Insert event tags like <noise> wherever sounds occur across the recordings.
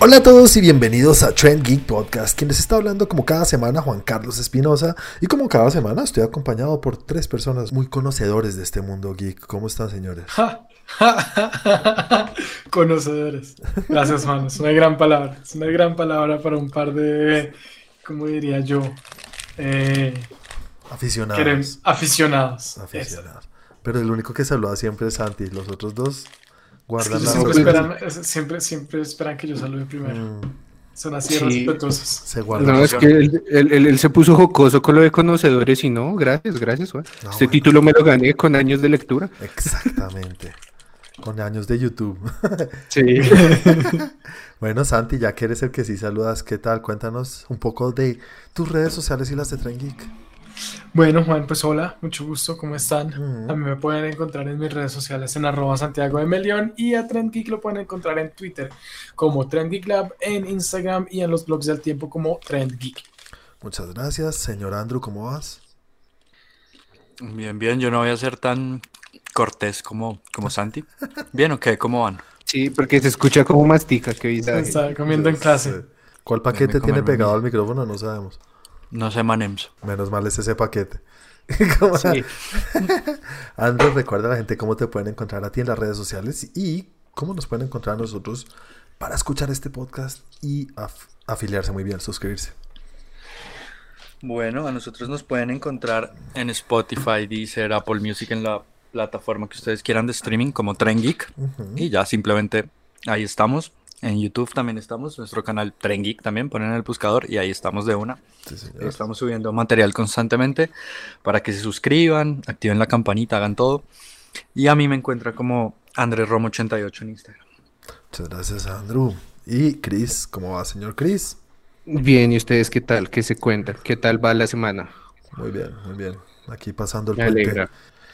Hola a todos y bienvenidos a Trend Geek Podcast, quien les está hablando como cada semana Juan Carlos Espinosa y como cada semana estoy acompañado por tres personas muy conocedores de este mundo geek. ¿Cómo están señores? conocedores. Gracias, manos. Es una gran palabra. Es una gran palabra para un par de, ¿cómo diría yo? Eh, aficionados. Aficionados. Aficionados. Pero el único que saluda siempre es Santi. Los otros dos guardan la siempre esperan, siempre, siempre esperan que yo salude primero. Mm. Son así respetuosos. Se no, es que él, él, se puso jocoso con lo de conocedores y no, gracias, gracias. este título me lo gané con años de lectura. Exactamente. con años de YouTube. <laughs> sí. <laughs> bueno, Santi, ya que eres el que sí saludas, ¿qué tal? Cuéntanos un poco de tus redes sociales y las de Tren Geek. Bueno, Juan, pues hola, mucho gusto, ¿cómo están? A mí me pueden encontrar en mis redes sociales en arroba Santiago de Melión y a Trend Geek lo pueden encontrar en Twitter como Trend Geek Lab, en Instagram y en los blogs del tiempo como Trend Geek. Muchas gracias, señor Andrew, ¿cómo vas? Bien, bien, yo no voy a ser tan cortés como, como Santi. Bien, ok, ¿cómo van? Sí, porque se escucha como mastica, que Está comiendo en clase. ¿Cuál paquete tiene pegado al micrófono? No sabemos. No sé manems. Menos mal es ese paquete. <laughs> sí. <laughs> Andrés, recuerda a la gente cómo te pueden encontrar a ti en las redes sociales y cómo nos pueden encontrar a nosotros para escuchar este podcast y afiliarse muy bien, suscribirse. Bueno, a nosotros nos pueden encontrar en Spotify, Deezer, Apple Music, en la plataforma que ustedes quieran de streaming como Tren Geek. Y ya simplemente ahí estamos. En YouTube también estamos, nuestro canal Tren Geek también, ponen el buscador y ahí estamos de una. estamos subiendo material constantemente para que se suscriban, activen la campanita, hagan todo. Y a mí me encuentra como Andrés Romo 88 en Instagram. Muchas gracias, Andrew. Y Chris, ¿cómo va, señor Chris? Bien, ¿y ustedes qué tal? ¿Qué se cuentan? ¿Qué tal va la semana? Muy bien, muy bien. Aquí pasando el puente.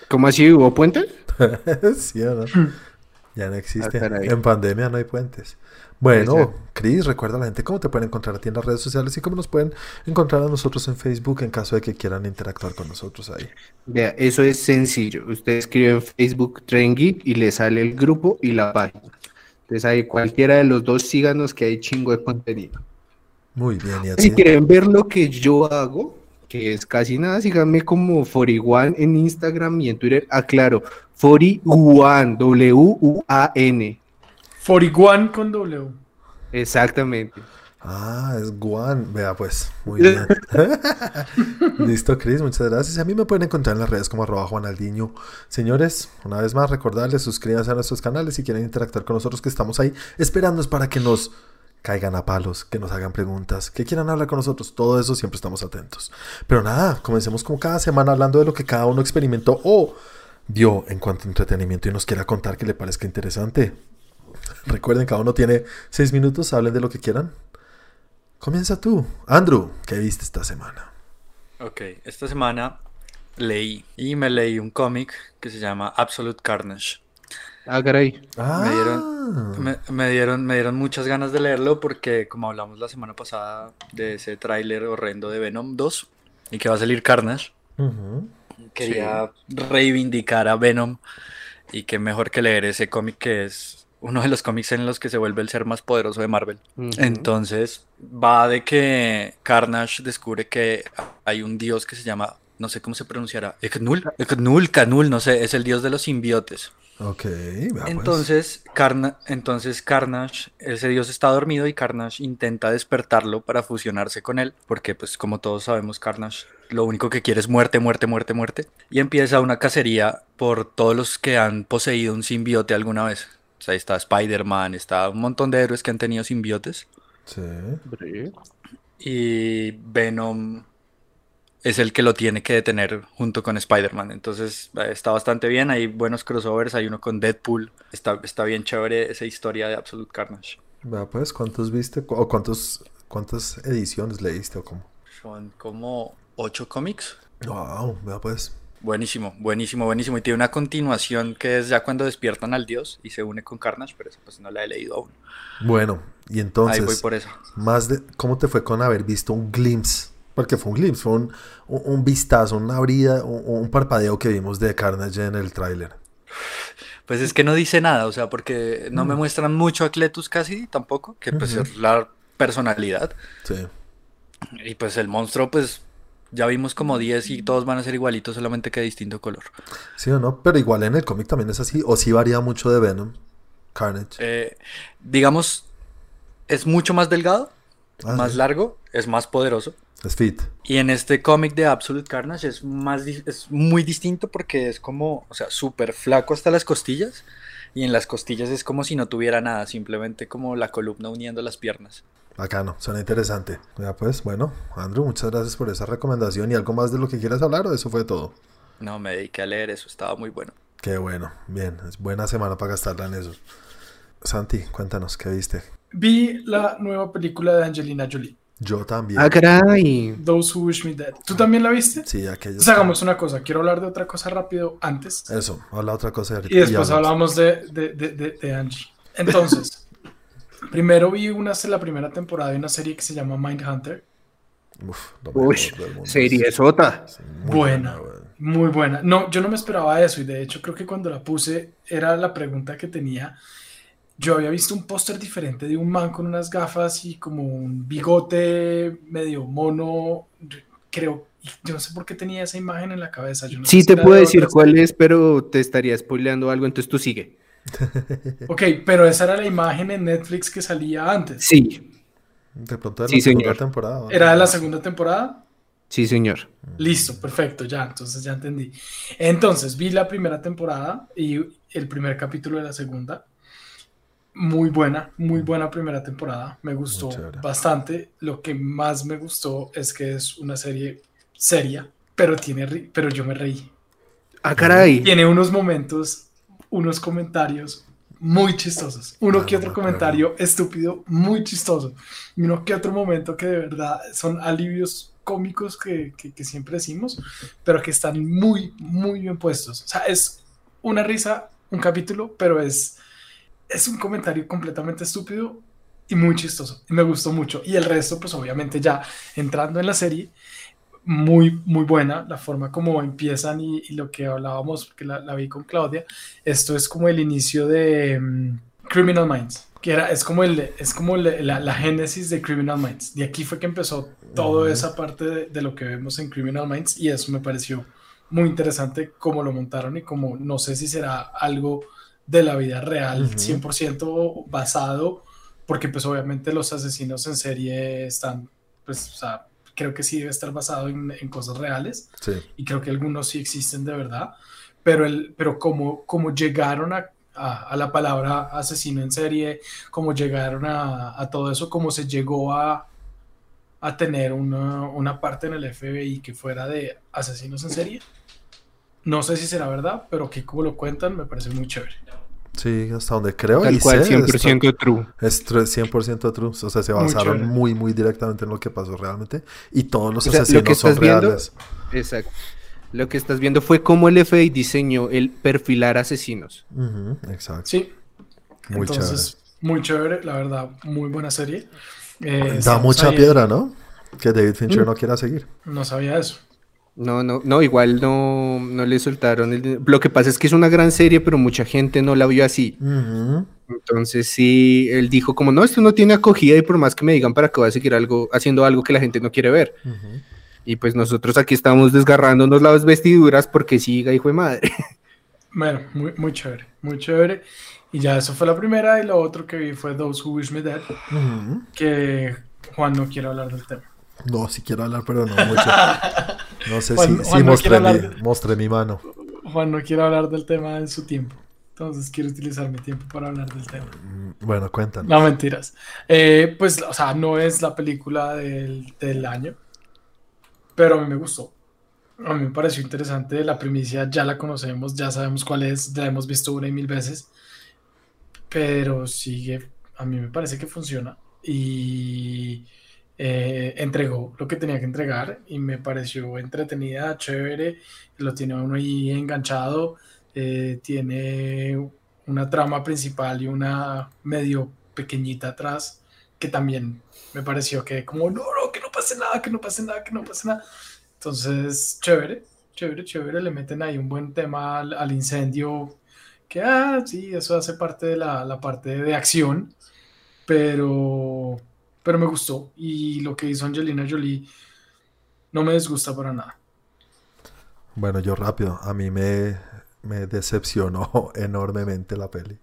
¿Cómo así? ¿Hubo puente? <laughs> sí, ¿no? <laughs> Ya no existe. Ah, en pandemia no hay puentes. Bueno, Cris, recuerda a la gente cómo te pueden encontrar a ti en las redes sociales y cómo nos pueden encontrar a nosotros en Facebook en caso de que quieran interactuar con nosotros ahí. Vea, eso es sencillo. Usted escribe en Facebook Tren y le sale el grupo y la página. Entonces ahí cualquiera de los dos síganos que hay chingo de contenido. Muy bien. ¿y si quieren ver lo que yo hago, que es casi nada, síganme como 41 en Instagram y en Twitter. Aclaro, 41, W-U-A-N. 41 con W. Exactamente. Ah, es Guan. Vea, pues, muy bien. <laughs> Listo, Chris, muchas gracias. A mí me pueden encontrar en las redes como arroba Juanaldiño. Señores, una vez más, recordarles, suscríbanse a nuestros canales si quieren interactuar con nosotros, que estamos ahí esperándonos para que nos caigan a palos, que nos hagan preguntas, que quieran hablar con nosotros. Todo eso siempre estamos atentos. Pero nada, comencemos como cada semana hablando de lo que cada uno experimentó o vio en cuanto a entretenimiento y nos quiera contar que le parezca interesante. Recuerden, cada uno tiene seis minutos, hablen de lo que quieran. Comienza tú. Andrew, ¿qué viste esta semana? Ok, esta semana leí y me leí un cómic que se llama Absolute Carnage. Ah, caray. Ah. Me, dieron, me, dieron, me dieron muchas ganas de leerlo porque como hablamos la semana pasada de ese tráiler horrendo de Venom 2 y que va a salir Carnage, quería reivindicar a Venom y que mejor que leer ese cómic que es uno de los cómics en los que se vuelve el ser más poderoso de Marvel. Entonces, va de que Carnage descubre que hay un dios que se llama, no sé cómo se pronunciará, Eknul, Eknul, Canul, no sé, es el dios de los simbiotes. Ok, pues. entonces, entonces Carnage, ese dios está dormido y Carnage intenta despertarlo para fusionarse con él, porque pues como todos sabemos, Carnage lo único que quiere es muerte, muerte, muerte, muerte. Y empieza una cacería por todos los que han poseído un simbiote alguna vez ahí está Spider-Man, está un montón de héroes que han tenido simbiotes. Sí. Y Venom es el que lo tiene que detener junto con Spider-Man. Entonces eh, está bastante bien, hay buenos crossovers, hay uno con Deadpool. Está, está bien chévere esa historia de Absolute Carnage. pues, ¿cuántos viste? ¿O cuántos, cuántas ediciones leíste o cómo? Son como ocho cómics. Wow, vea pues. Buenísimo, buenísimo, buenísimo. Y tiene una continuación que es ya cuando despiertan al dios y se une con Carnage, pero eso pues no la he leído aún. Bueno, y entonces. Ahí voy por eso. Más de, ¿Cómo te fue con haber visto un glimpse? Porque fue un glimpse, fue un, un, vistazo, una abrida, un, un, parpadeo que vimos de Carnage en el tráiler. Pues es que no dice nada, o sea, porque no me mm. muestran mucho a Cletus casi tampoco, que pues es la personalidad. Sí. Y pues el monstruo, pues ya vimos como 10 y todos van a ser igualitos, solamente que de distinto color. Sí o no, pero igual en el cómic también es así, o sí varía mucho de Venom, Carnage. Eh, digamos, es mucho más delgado, ah, más largo, es más poderoso. Es fit. Y en este cómic de Absolute Carnage es, más, es muy distinto porque es como, o sea, súper flaco hasta las costillas. Y en las costillas es como si no tuviera nada, simplemente como la columna uniendo las piernas. Acá no, suena interesante. Ya pues, bueno, Andrew, muchas gracias por esa recomendación. ¿Y algo más de lo que quieras hablar o eso fue todo? No, me dediqué a leer eso, estaba muy bueno. Qué bueno, bien, es buena semana para gastarla en eso. Santi, cuéntanos, ¿qué viste? Vi la nueva película de Angelina Jolie. Yo también. Ah, caray. Those Who Wish Me Dead. ¿Tú también la viste? Sí, aquello. Pues hagamos una cosa. Quiero hablar de otra cosa rápido antes. Eso, habla otra cosa. Y después hablamos de, de, de, de Angie. Entonces, <laughs> Primero vi una, la primera temporada de una serie que se llama Mindhunter. Uf, Uy, serie sota. buena, muy buena. No, yo no me esperaba eso y de hecho creo que cuando la puse era la pregunta que tenía. Yo había visto un póster diferente de un man con unas gafas y como un bigote medio mono, creo, yo no sé por qué tenía esa imagen en la cabeza. Yo sí, te puedo decir cuál es, pero te estaría spoileando algo, entonces tú sigue. <laughs> ok, pero esa era la imagen en Netflix que salía antes. Sí. De pronto era la segunda temporada. ¿Era de la segunda temporada? Sí, señor. Listo, perfecto, ya, entonces ya entendí. Entonces, vi la primera temporada y el primer capítulo de la segunda. Muy buena, muy mm. buena primera temporada. Me gustó bastante. Lo que más me gustó es que es una serie seria, pero, tiene, pero yo me reí. Ah, caray. Tiene unos momentos unos comentarios muy chistosos. Uno que otro comentario estúpido, muy chistoso. Y uno que otro momento que de verdad son alivios cómicos que, que, siempre decimos, pero que están muy, muy bien puestos. O sea, es una risa, un capítulo, pero es, es un comentario completamente estúpido y muy chistoso. Y me gustó mucho. Y el resto, pues obviamente ya entrando en la serie, muy, muy buena, la forma como empiezan y, lo que hablábamos, que la, vi con Claudia, esto es como el inicio de mm, Criminal Minds, que era, es como, el, es como la, génesis de Criminal Minds. De aquí fue que empezó toda esa parte de, lo que vemos en Criminal Minds y eso me pareció muy interesante cómo lo montaron y como no sé si será algo de la vida real, 100% basado, porque pues obviamente los asesinos en serie están, pues, o sea, creo que sí debe estar basado en, cosas reales. Y creo que algunos sí existen de verdad. Pero, el, pero como, como llegaron a, a, la palabra asesino en serie, como llegaron a, a todo eso, como se llegó a, a tener una, una, parte en el FBI que fuera de asesinos en serie. No sé si será verdad, pero que como lo cuentan me parece muy chévere. Sí, hasta donde creo. Tal cual, 100% true. Es 100% true. O sea, se basaron muy, muy, directamente en lo que pasó realmente. Y todos los asesinos son reales. Exacto. Lo que estás viendo fue cómo el FBI diseñó el perfilar asesinos. exacto. Sí. Muy Entonces, chévere. muy chévere, la verdad, muy buena serie. Eh, da mucha piedra, ¿no? Que David Fincher mm. no quiera seguir. No sabía eso. No, no, no, igual no, no le soltaron. El... Lo que pasa es que es una gran serie, pero mucha gente no la vio así. Entonces sí, él dijo como, no, esto no tiene acogida y por más que me digan para que voy a seguir algo, haciendo algo que la gente no quiere ver. Y pues nosotros aquí estamos desgarrándonos las vestiduras porque siga, hijo de madre. <laughs> Bueno, muy, muy chévere, muy chévere. Y ya eso fue la primera y lo otro que vi fue Those Who Wish Me Dead, que Juan no quiere hablar del tema. No, si quiero hablar, pero no mucho. <laughs> No sé si, mostré, mi, mano. Juan no quiere hablar del tema en su tiempo. Entonces quiero utilizar mi tiempo para hablar del tema. Mm, bueno, cuéntanos. No, mentiras. Eh, pues, o sea, no es la película del, del, año, pero a mí me gustó. A mí me pareció interesante. La primicia ya la conocemos, ya sabemos cuál es, la hemos visto una y mil veces, pero sigue, a mí me parece que funciona. Y eh, entregó lo que tenía que entregar y me pareció entretenida, chévere, lo tiene uno ahí enganchado, eh, tiene una trama principal y una medio pequeñita atrás que también me pareció que como no, no, que no pase nada, que no pase nada, que no pase nada. Entonces, chévere, chévere, chévere, le meten ahí un buen tema al, incendio que, ah, sí, eso hace parte de la, la parte de acción, pero, pero me gustó. Y lo que hizo Angelina Jolie no me disgusta para nada. Bueno, yo rápido, a mí me, me decepcionó <laughs> enormemente la peli.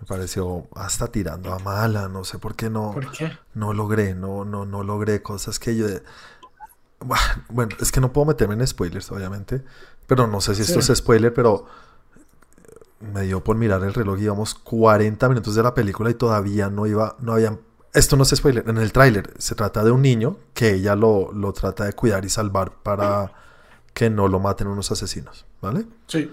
Me pareció hasta tirando a mala, no sé por qué no. ¿Por qué? No logré, no, no, no logré cosas que yo. Bueno, es que no puedo meterme en spoilers, obviamente. Pero no sé si esto es spoiler, pero me dio por mirar el reloj, íbamos 40 minutos de la película y todavía no iba, no habían... Esto no es spoiler, en el tráiler se trata de un niño que ella lo, lo trata de cuidar y salvar para que no lo maten unos asesinos, ¿vale? Sí.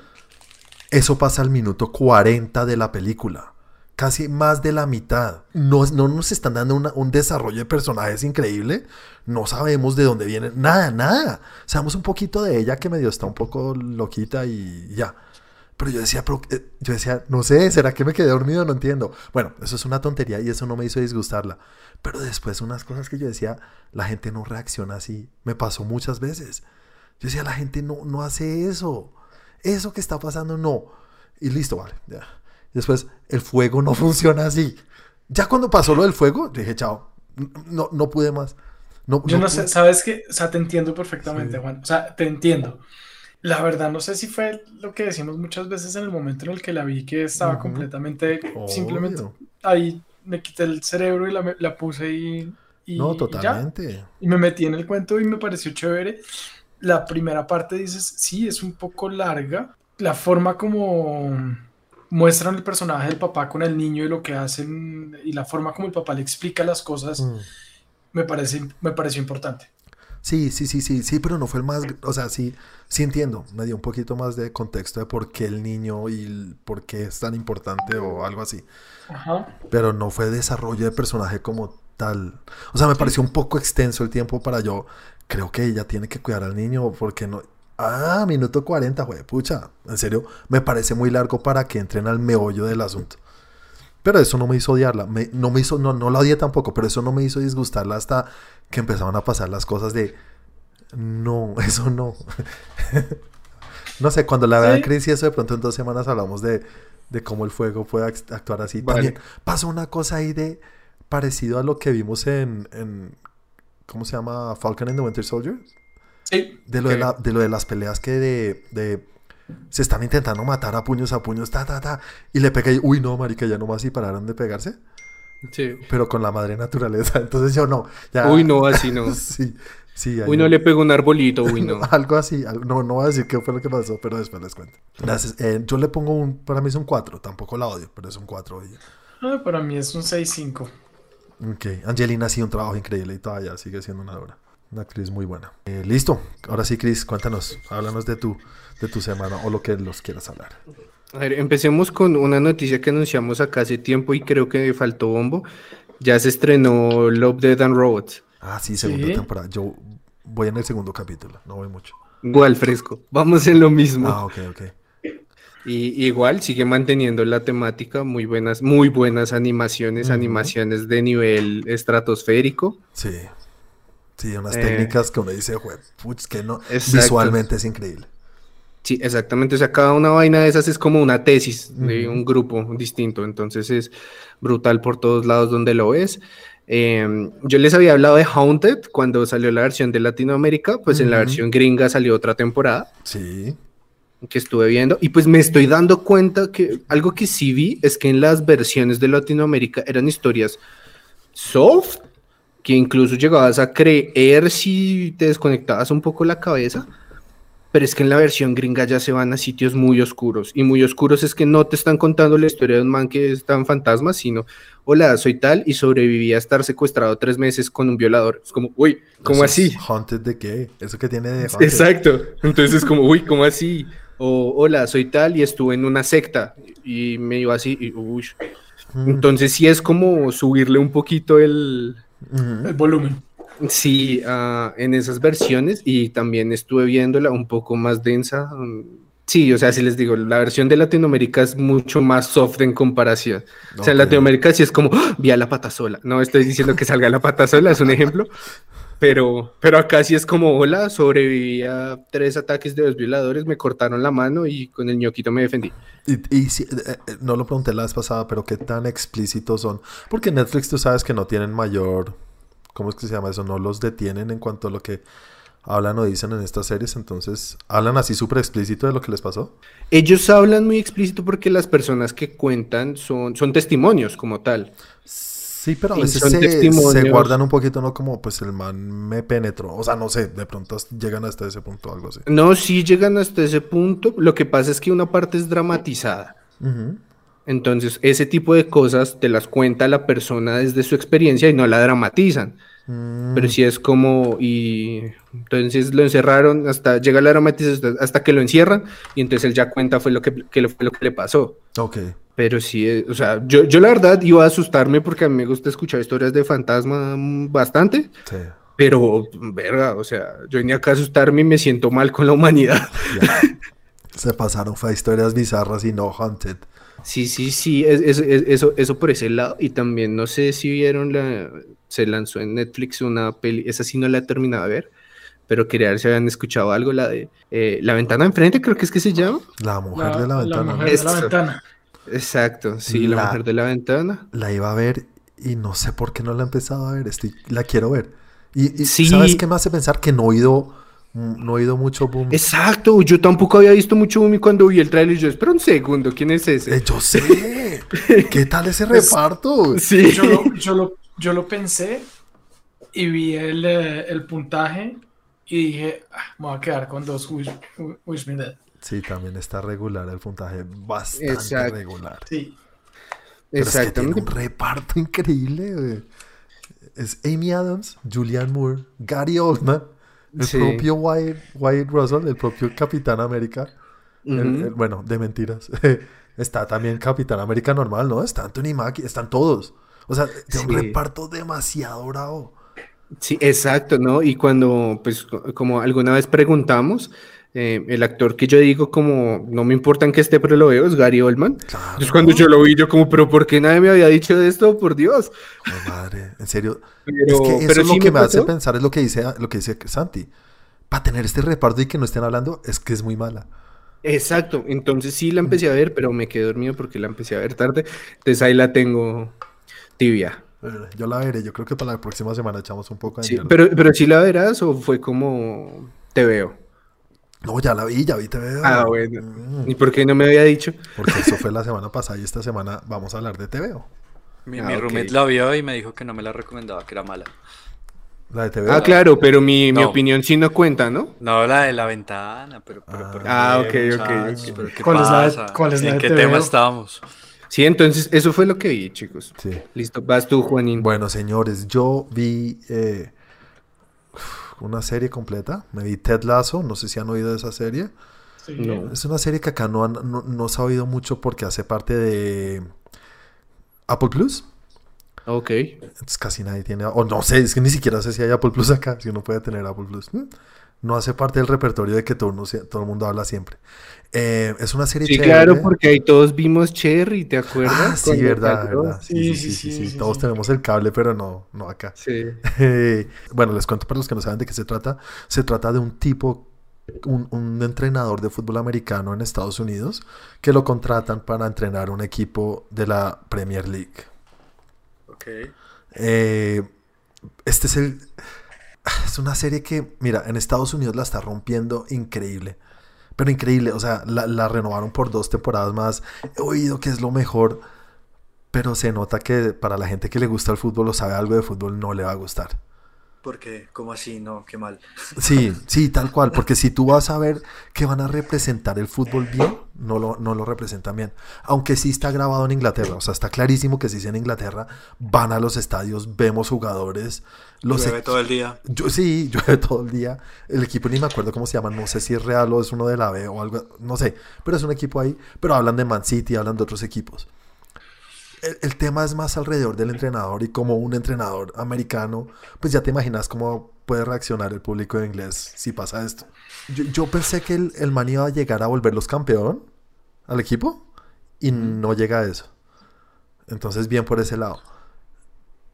Eso pasa al minuto 40 de la película. Casi más de la mitad. No, no nos están dando un desarrollo de personajes increíble. No sabemos de dónde vienen. Nada, nada. Sabemos un poquito de ella que medio está un poco loquita y ya. Pero yo decía, eh, yo decía, no sé, ¿será que me quedé dormido? No entiendo. Bueno, eso es una tontería y eso no me hizo disgustarla. Pero después unas cosas que yo decía, la gente no reacciona así. Me pasó muchas veces. Yo decía, la gente no, no hace eso. Eso que está pasando, no. Y listo, vale. Ya. Después, el fuego no <laughs> funciona así. Ya cuando pasó lo del fuego, dije, chao. No, no pude más. No, yo no, sé, sabes que, o sea, te entiendo perfectamente, Juan. O sea, te entiendo. La verdad, no sé si fue lo que decimos muchas veces en el momento en el que la vi, que estaba completamente, simplemente ahí me quité el cerebro y la, la puse y, y, No, totalmente. Y, me metí en el cuento y me pareció chévere. La primera parte dices, sí, es un poco larga. La forma como muestran el personaje del papá con el niño y lo que hacen y la forma como el papá le explica las cosas, mm. me, parece, me pareció importante. Sí, sí, sí, sí, sí, pero no fue el más, o sea, sí, sí entiendo, me dio un poquito más de contexto de por qué el niño y por qué es tan importante o algo así. Ajá. Pero no fue desarrollo de personaje como tal. O sea, me pareció un poco extenso el tiempo para yo, creo que ella tiene que cuidar al niño porque no... Ah, minuto 40, güey, pucha, en serio, me parece muy largo para que entren al meollo del asunto. Pero eso no me hizo odiarla, no me hizo, no, no la odié tampoco, pero eso no me hizo disgustarla hasta que empezaban a pasar las cosas de, no, <laughs> eso no. no sé, cuando la vean Chris y eso de pronto en dos semanas hablamos de, de cómo el fuego puede actuar así. También pasó una cosa ahí de parecido a lo que vimos en, en ¿cómo se llama? Falcon and the Winter Soldier. Sí. De lo, de, la, de lo de las peleas que de, de se están intentando matar a puños a puños, ta, ta, ta. Y le pega y, uy, no, marica, ya nomás y pararon de pegarse. Sí. Pero con la madre naturaleza. <laughs> Entonces yo no. Uy, no, así no. <laughs> sí. Sí, uy, no le pegó un arbolito, uy, no. <laughs> algo así. No, no voy a decir qué fue lo que pasó, pero después les cuento. Gracias. Eh, yo le pongo un, para mí es un 4. Tampoco la odio, pero es un 4. Ah, para mí es un 6-5. Ok. Angelina ha sido un trabajo increíble y todavía sigue siendo una obra. Una actriz muy buena. Eh, listo. Ahora sí, Cris, cuéntanos. Háblanos de tu, de tu semana o lo que los quieras hablar. A ver, empecemos con una noticia que anunciamos acá hace tiempo y creo que faltó bombo. Ya se estrenó Love, Dead and Robots. Ah, sí, segunda temporada. Yo voy en el segundo capítulo, no voy mucho. Igual, fresco. Vamos en lo mismo. Ah, ok, ok. Y igual sigue manteniendo la temática, muy buenas, muy buenas animaciones, animaciones de nivel estratosférico. Sí. Sí, unas técnicas que uno dice, putz, que no, visualmente es increíble. Sí, exactamente. O sea, cada una vaina de esas es como una tesis de un grupo distinto. Entonces es brutal por todos lados donde lo ves. Em, yo les había hablado de Haunted cuando salió la versión de Latinoamérica, pues en la versión gringa salió otra temporada. Sí. Que estuve viendo y pues me estoy dando cuenta que algo que sí vi es que en las versiones de Latinoamérica eran historias soft, que incluso llegabas a creer si te desconectabas un poco la cabeza pero es que en la versión gringa ya se van a sitios muy oscuros. Y muy oscuros es que no te están contando la historia de un man que está en fantasma, sino, hola, soy tal y sobreviví a estar secuestrado tres meses con un violador. Es como, uy, ¿cómo así? ¿Haunted de qué? ¿Eso que tiene de Exacto. Entonces es como, uy, ¿cómo así? O, hola, soy tal y estuve en una secta y me iba así y, uy. Mm. Entonces sí es como subirle un poquito el... El volumen. Sí, ah, en esas versiones y también estuve viéndola un poco más densa. Mm, sí, o sea, si les digo, la versión de Latinoamérica es mucho más soft en comparación. O sea, en Latinoamérica sí es como, vi a la pata sola. No estoy diciendo que salga la pata sola, es un ejemplo. Pero, pero acá sí es como, hola, sobreviví a tres ataques de dos violadores, me cortaron la mano y con el ñoquito me defendí. Y, y si, eh, eh, no lo pregunté la vez pasada, pero qué tan explícitos son. Porque Netflix tú sabes que no tienen mayor, ¿cómo es que se llama eso? No los detienen en cuanto a lo que hablan o dicen en estas series, entonces hablan así súper explícito de lo que les pasó. Ellos hablan muy explícito porque las personas que cuentan son, son testimonios como tal. Sí, pero a veces se, se, guardan un poquito, ¿no? Como, pues el man me penetró. O sea, no sé, de pronto llegan hasta ese punto o algo así. No, sí llegan hasta ese punto. Lo que pasa es que una parte es dramatizada. Entonces, ese tipo de cosas te las cuenta la persona desde su experiencia y no la dramatizan. Pero sí es como, y entonces lo encerraron hasta, llega la dramatización hasta que lo encierran y entonces él ya cuenta fue lo que, que, fue lo que le pasó. Ok. Pero sí, eh, o sea, yo, yo la verdad iba a asustarme porque a mí me gusta escuchar historias de fantasma bastante. Sí. Pero, verga, o sea, yo venía acá a asustarme y me siento mal con la humanidad. <laughs> Se pasaron, fue historias bizarras y no haunted. Sí, sí, sí, es, eso, eso por ese lado. Y también no sé si vieron la. Se lanzó en Netflix una peli, esa sí no la he terminado de ver, pero quería ver si habían escuchado algo, la de eh, La ventana enfrente, creo que es que se llama. La mujer de la ventana. La mujer de la ventana. Exacto, sí, la, mujer de la ventana. La iba a ver y no sé por qué no la he empezado a ver, estoy, la quiero ver. Y, ¿sabes qué me hace pensar? Que no he oído, no he oído mucho boom. Exacto, yo tampoco había visto mucho boom y cuando vi el trailer yo, espera un segundo, ¿quién es ese? Eh, yo sé, <laughs> ¿qué tal ese reparto? Sí. Yo lo, yo lo, yo lo pensé y vi el, eh, el puntaje y dije, ah, me voy a quedar con dos Wish, Wish Me Dead. Sí, también está regular el puntaje, bastante regular. Sí. Pero Es que tiene un reparto increíble. Es Amy Adams, Julianne Moore, Gary Oldman, el propio Wyatt, Russell, el propio Capitán América. bueno, de mentiras. <laughs> está también Capitán América normal, ¿no? Está Anthony Mackie, están todos. O sea, tiene un reparto demasiado bravo. Sí, exacto, ¿no? Y cuando, pues, como alguna vez preguntamos, eh, el actor que yo digo como, no me importa en qué esté, pero lo veo, es Gary Oldman. Entonces cuando yo lo vi, yo como, pero ¿por qué nadie me había dicho de esto? Por Dios. Oh, madre, en serio. es que eso es lo que me, hace pensar, es lo que dice, lo que dice Santi. Para tener este reparto y que no estén hablando, es que es muy mala. Exacto, entonces sí la empecé a ver, pero me quedé dormido porque la empecé a ver tarde. Entonces ahí la tengo tibia. Yo la veré, yo creo que para la próxima semana echamos un poco de sí, pero, pero sí la verás o fue como te veo. No, ya la vi, ya vi, te veo. Ah, bueno. Mm. ¿Y por qué no me había dicho? Porque eso fue la <laughs> semana pasada y esta semana vamos a hablar de TVO. Mi, ah, roommate la vio y me dijo que no me la recomendaba, que era mala. La de TVO. Ah, claro, pero mi, mi, opinión sí no cuenta, ¿no? No, la de la ventana, pero... pero, ah, ok, ok. ¿Cuál, Es la de, ¿Cuál es la ¿En qué tema estábamos? Sí, entonces eso fue lo que vi, chicos. Sí. Listo, vas tú, Juanín. Bueno, señores, yo vi... Eh, una serie completa. Me vi Ted Lasso, no sé si han oído de esa serie. Es una serie que acá no, no, se ha oído mucho porque hace parte de Apple Plus. Ok. Entonces casi nadie tiene, o no sé, es que ni siquiera sé si hay Apple Plus acá, si uno puede tener Apple Plus. ¿Mm? No hace parte del repertorio de que todo, todo el mundo habla siempre. Eh, es una serie sí, claro, porque ahí todos vimos Cherry, ¿te acuerdas? Ah, sí, verdad, verdad. Sí sí sí, Todos tenemos el cable, pero no, no acá. Sí. <laughs> bueno, les cuento para los que no saben de qué se trata. Se trata de un tipo, un, un, entrenador de fútbol americano en Estados Unidos, que lo contratan para entrenar un equipo de la Premier League. Ok. Eh, este es el... <sighs> Es una serie que, mira, en Estados Unidos la está rompiendo increíble pero increíble, o sea, la, renovaron por dos temporadas más. He oído que es lo mejor, pero se nota que para la gente que le gusta el fútbol o sabe algo de fútbol no le va a gustar. Porque, ¿cómo así? No, qué mal. Sí, <laughs> sí, tal cual. Porque si tú vas a ver que van a representar el fútbol bien, no lo, no lo representan bien. Aunque sí está grabado en Inglaterra. O sea, está clarísimo que si es en Inglaterra, van a los estadios, vemos jugadores. Los llueve todo el día. Yo, sí, <laughs> llueve todo el día. El equipo ni me acuerdo cómo se llama. No sé si es Real o es uno de la B o algo. No sé. Pero es un equipo ahí. Pero hablan de Man City, hablan de otros equipos el, tema es más alrededor del entrenador y como un entrenador americano, pues ya te imaginas cómo puede reaccionar el público de inglés si pasa esto. Yo, pensé que el, el, man iba a llegar a volverlos campeón al equipo y no llega a eso. Entonces, bien por ese lado.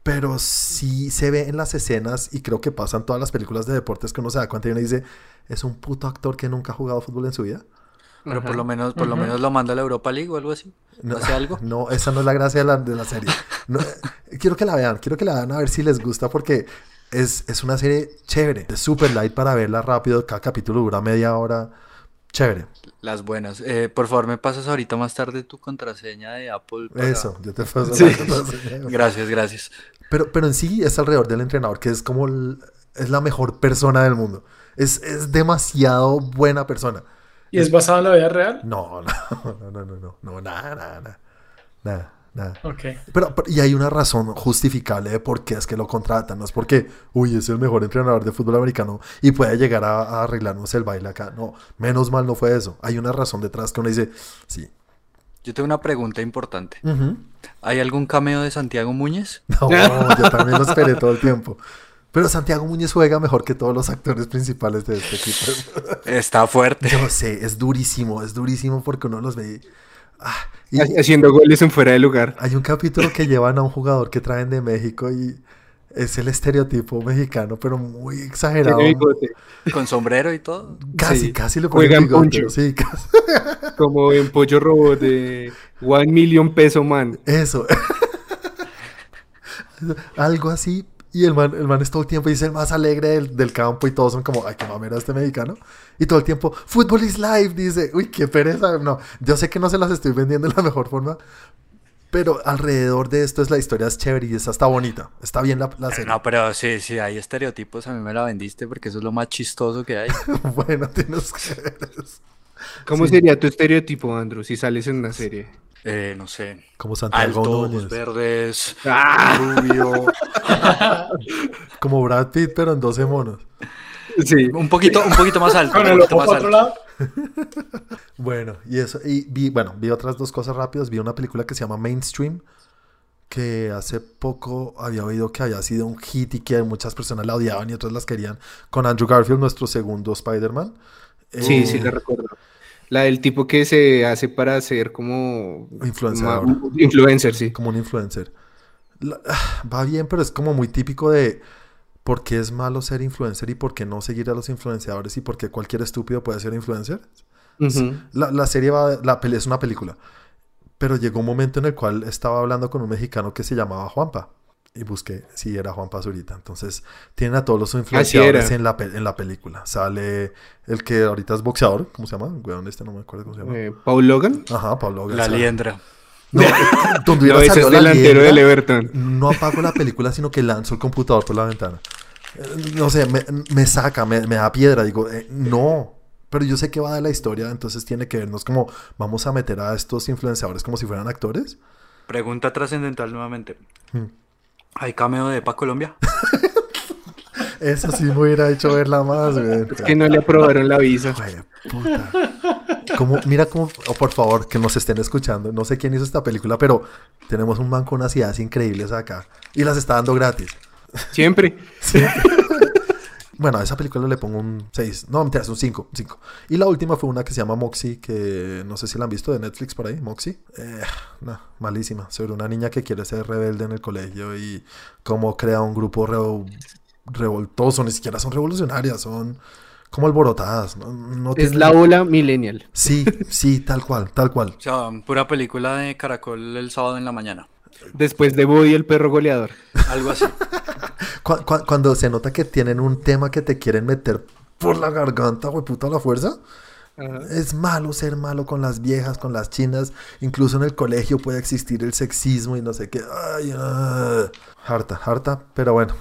Pero sí se ve en las escenas y creo que pasa en todas las películas de deportes que uno se da cuenta y uno dice, es un puto actor que nunca ha jugado fútbol en su vida. Pero por lo menos, por lo menos lo manda a la Europa League o algo así. No, ¿Hace algo? <laughs> No, esa no es la gracia de la, de la serie. No, <laughs> quiero que la vean, quiero que la vean a ver si les gusta porque es, es una serie chévere, es super light para verla rápido, cada capítulo dura media hora, chévere. Las buenas. Eh, por favor, me pasas ahorita más tarde tu contraseña de Apple. para- Eso, yo te paso Sí. <laughs> Gracias, gracias. Pero, pero en sí es alrededor del entrenador, que es como el- es la mejor persona del mundo. Es, es demasiado buena persona. ¿Y es basado en la vida real? No, no, <laughs> no, no, no, no, no, nada, nada, nada, nada, nada. Ok. Pero, pero- y hay una razón justificable de por qué es que lo contratan. No es porque, uy, es el mejor entrenador de fútbol americano y puede llegar a, a arreglarnos el baile acá. No, menos mal no fue eso. Hay una razón detrás que uno dice, sí. Yo tengo una pregunta importante. ¿Hay algún cameo de Santiago Muñez? No, <laughs> yo también lo esperé todo el tiempo. Pero Santiago Muñoz juega mejor que todos los actores principales de este equipo. Está fuerte. Yo sé, es durísimo, es durísimo porque uno los ve. Ah, y Haciendo goles en fuera de lugar. hay un capítulo que llevan a un jugador que traen de México y es el estereotipo mexicano, pero muy exagerado. Con sombrero y todo. Casi, Sí. casi le ponen bigote, poncho. Sí, casi. <laughs> como en Pollo Robot de One Million Peso Man. Eso. <laughs> Algo así. Y el man, el man es todo el tiempo dice el más alegre del, del campo y todos son como, ay, qué mamera este mexicano. Y todo el tiempo, fútbol is life, dice, uy, qué pereza. No, yo sé que no se las estoy vendiendo de la mejor forma, pero alrededor de esto es la historia es chévere y esa está bonita. Está bien la, la serie. No, pero sí, sí, hay estereotipos. A mí me la vendiste porque eso es lo más chistoso que hay. <laughs> bueno, tienes que ver eso. ¿Cómo sería tu estereotipo, Andrew, si sales en una serie? Eh, no sé. Como Santiago Alto, Núñez. verdes, ¡Ah! rubio. <laughs> Como Brad Pitt, pero en 12 monos. Sí. Un poquito, un poquito más alto. Un poquito más otro lado. <laughs> Bueno, y eso, y vi, bueno, vi otras dos cosas rápidas. Vi una película que se llama Mainstream, que hace poco había oído que había sido un hit y que muchas personas la odiaban y otras las querían, con Andrew Garfield, nuestro segundo Spider-Man. Sí, Eh, sí, la recuerdo. La del tipo que se hace para ser como... Influencer. Influencer, sí. Como un influencer. La- <sighs> va bien, pero es como muy típico de por qué es malo ser influencer y por qué no seguir a los influenciadores y por qué cualquier estúpido puede ser influencer. La, la serie va, la peli es una película. Pero llegó un momento en el cual estaba hablando con un mexicano que se llamaba Juanpa. Y busqué si era Juanpa Zurita. Entonces, tienen a todos los influenciadores era. en la, en la película. Sale el que ahorita es boxeador. ¿Cómo se llama? Weón, este no me acuerdo cómo se llama. Eh, Paul Logan. Ajá, Pablo La García. liendra. No, <laughs> donde hubiera ese salido es la delantero liendra, del Everton. no apago la película, sino que lanzo el computador por la ventana. Eh, No sé, me, me saca, me, me da piedra. Digo, eh, no. Pero yo sé que va de la historia, entonces tiene que vernos como vamos a meter a estos influenciadores como si fueran actores. Pregunta trascendental nuevamente. Hmm. ¿Hay cameo de Pa Colombia? <laughs> Eso sí me hubiera hecho verla más, güey. Es que no le aprobaron la visa. Jue puta. Como, mira cómo, oh, por favor, que nos estén escuchando. No sé quién hizo esta película, pero tenemos un man con unas ideas increíbles acá. Y las está dando gratis. Siempre. <laughs> Bueno, a esa película le pongo un 6. No, mentiras, un 5. 5. Y la última fue una que se llama Moxie, que no sé si la han visto de Netflix por ahí. Moxie. Eh, no, malísima. Sobre una niña que quiere ser rebelde en el colegio y cómo crea un grupo revo- revoltoso. Ni siquiera son revolucionarias, son como alborotadas. No, no Es tienen- la ola millennial. Sí, sí, tal cual, tal cual. O sea, pura película de Caracol el sábado en la mañana. Después de Body el perro goleador. Algo así. <laughs> Cu- cu- cuando se nota que tienen un tema que te quieren meter por la garganta, güey, puta la fuerza. Es malo ser malo con las viejas, con las chinas. Incluso en el colegio puede existir el sexismo y no sé qué. Ay, ah. harta, harta. Pero bueno,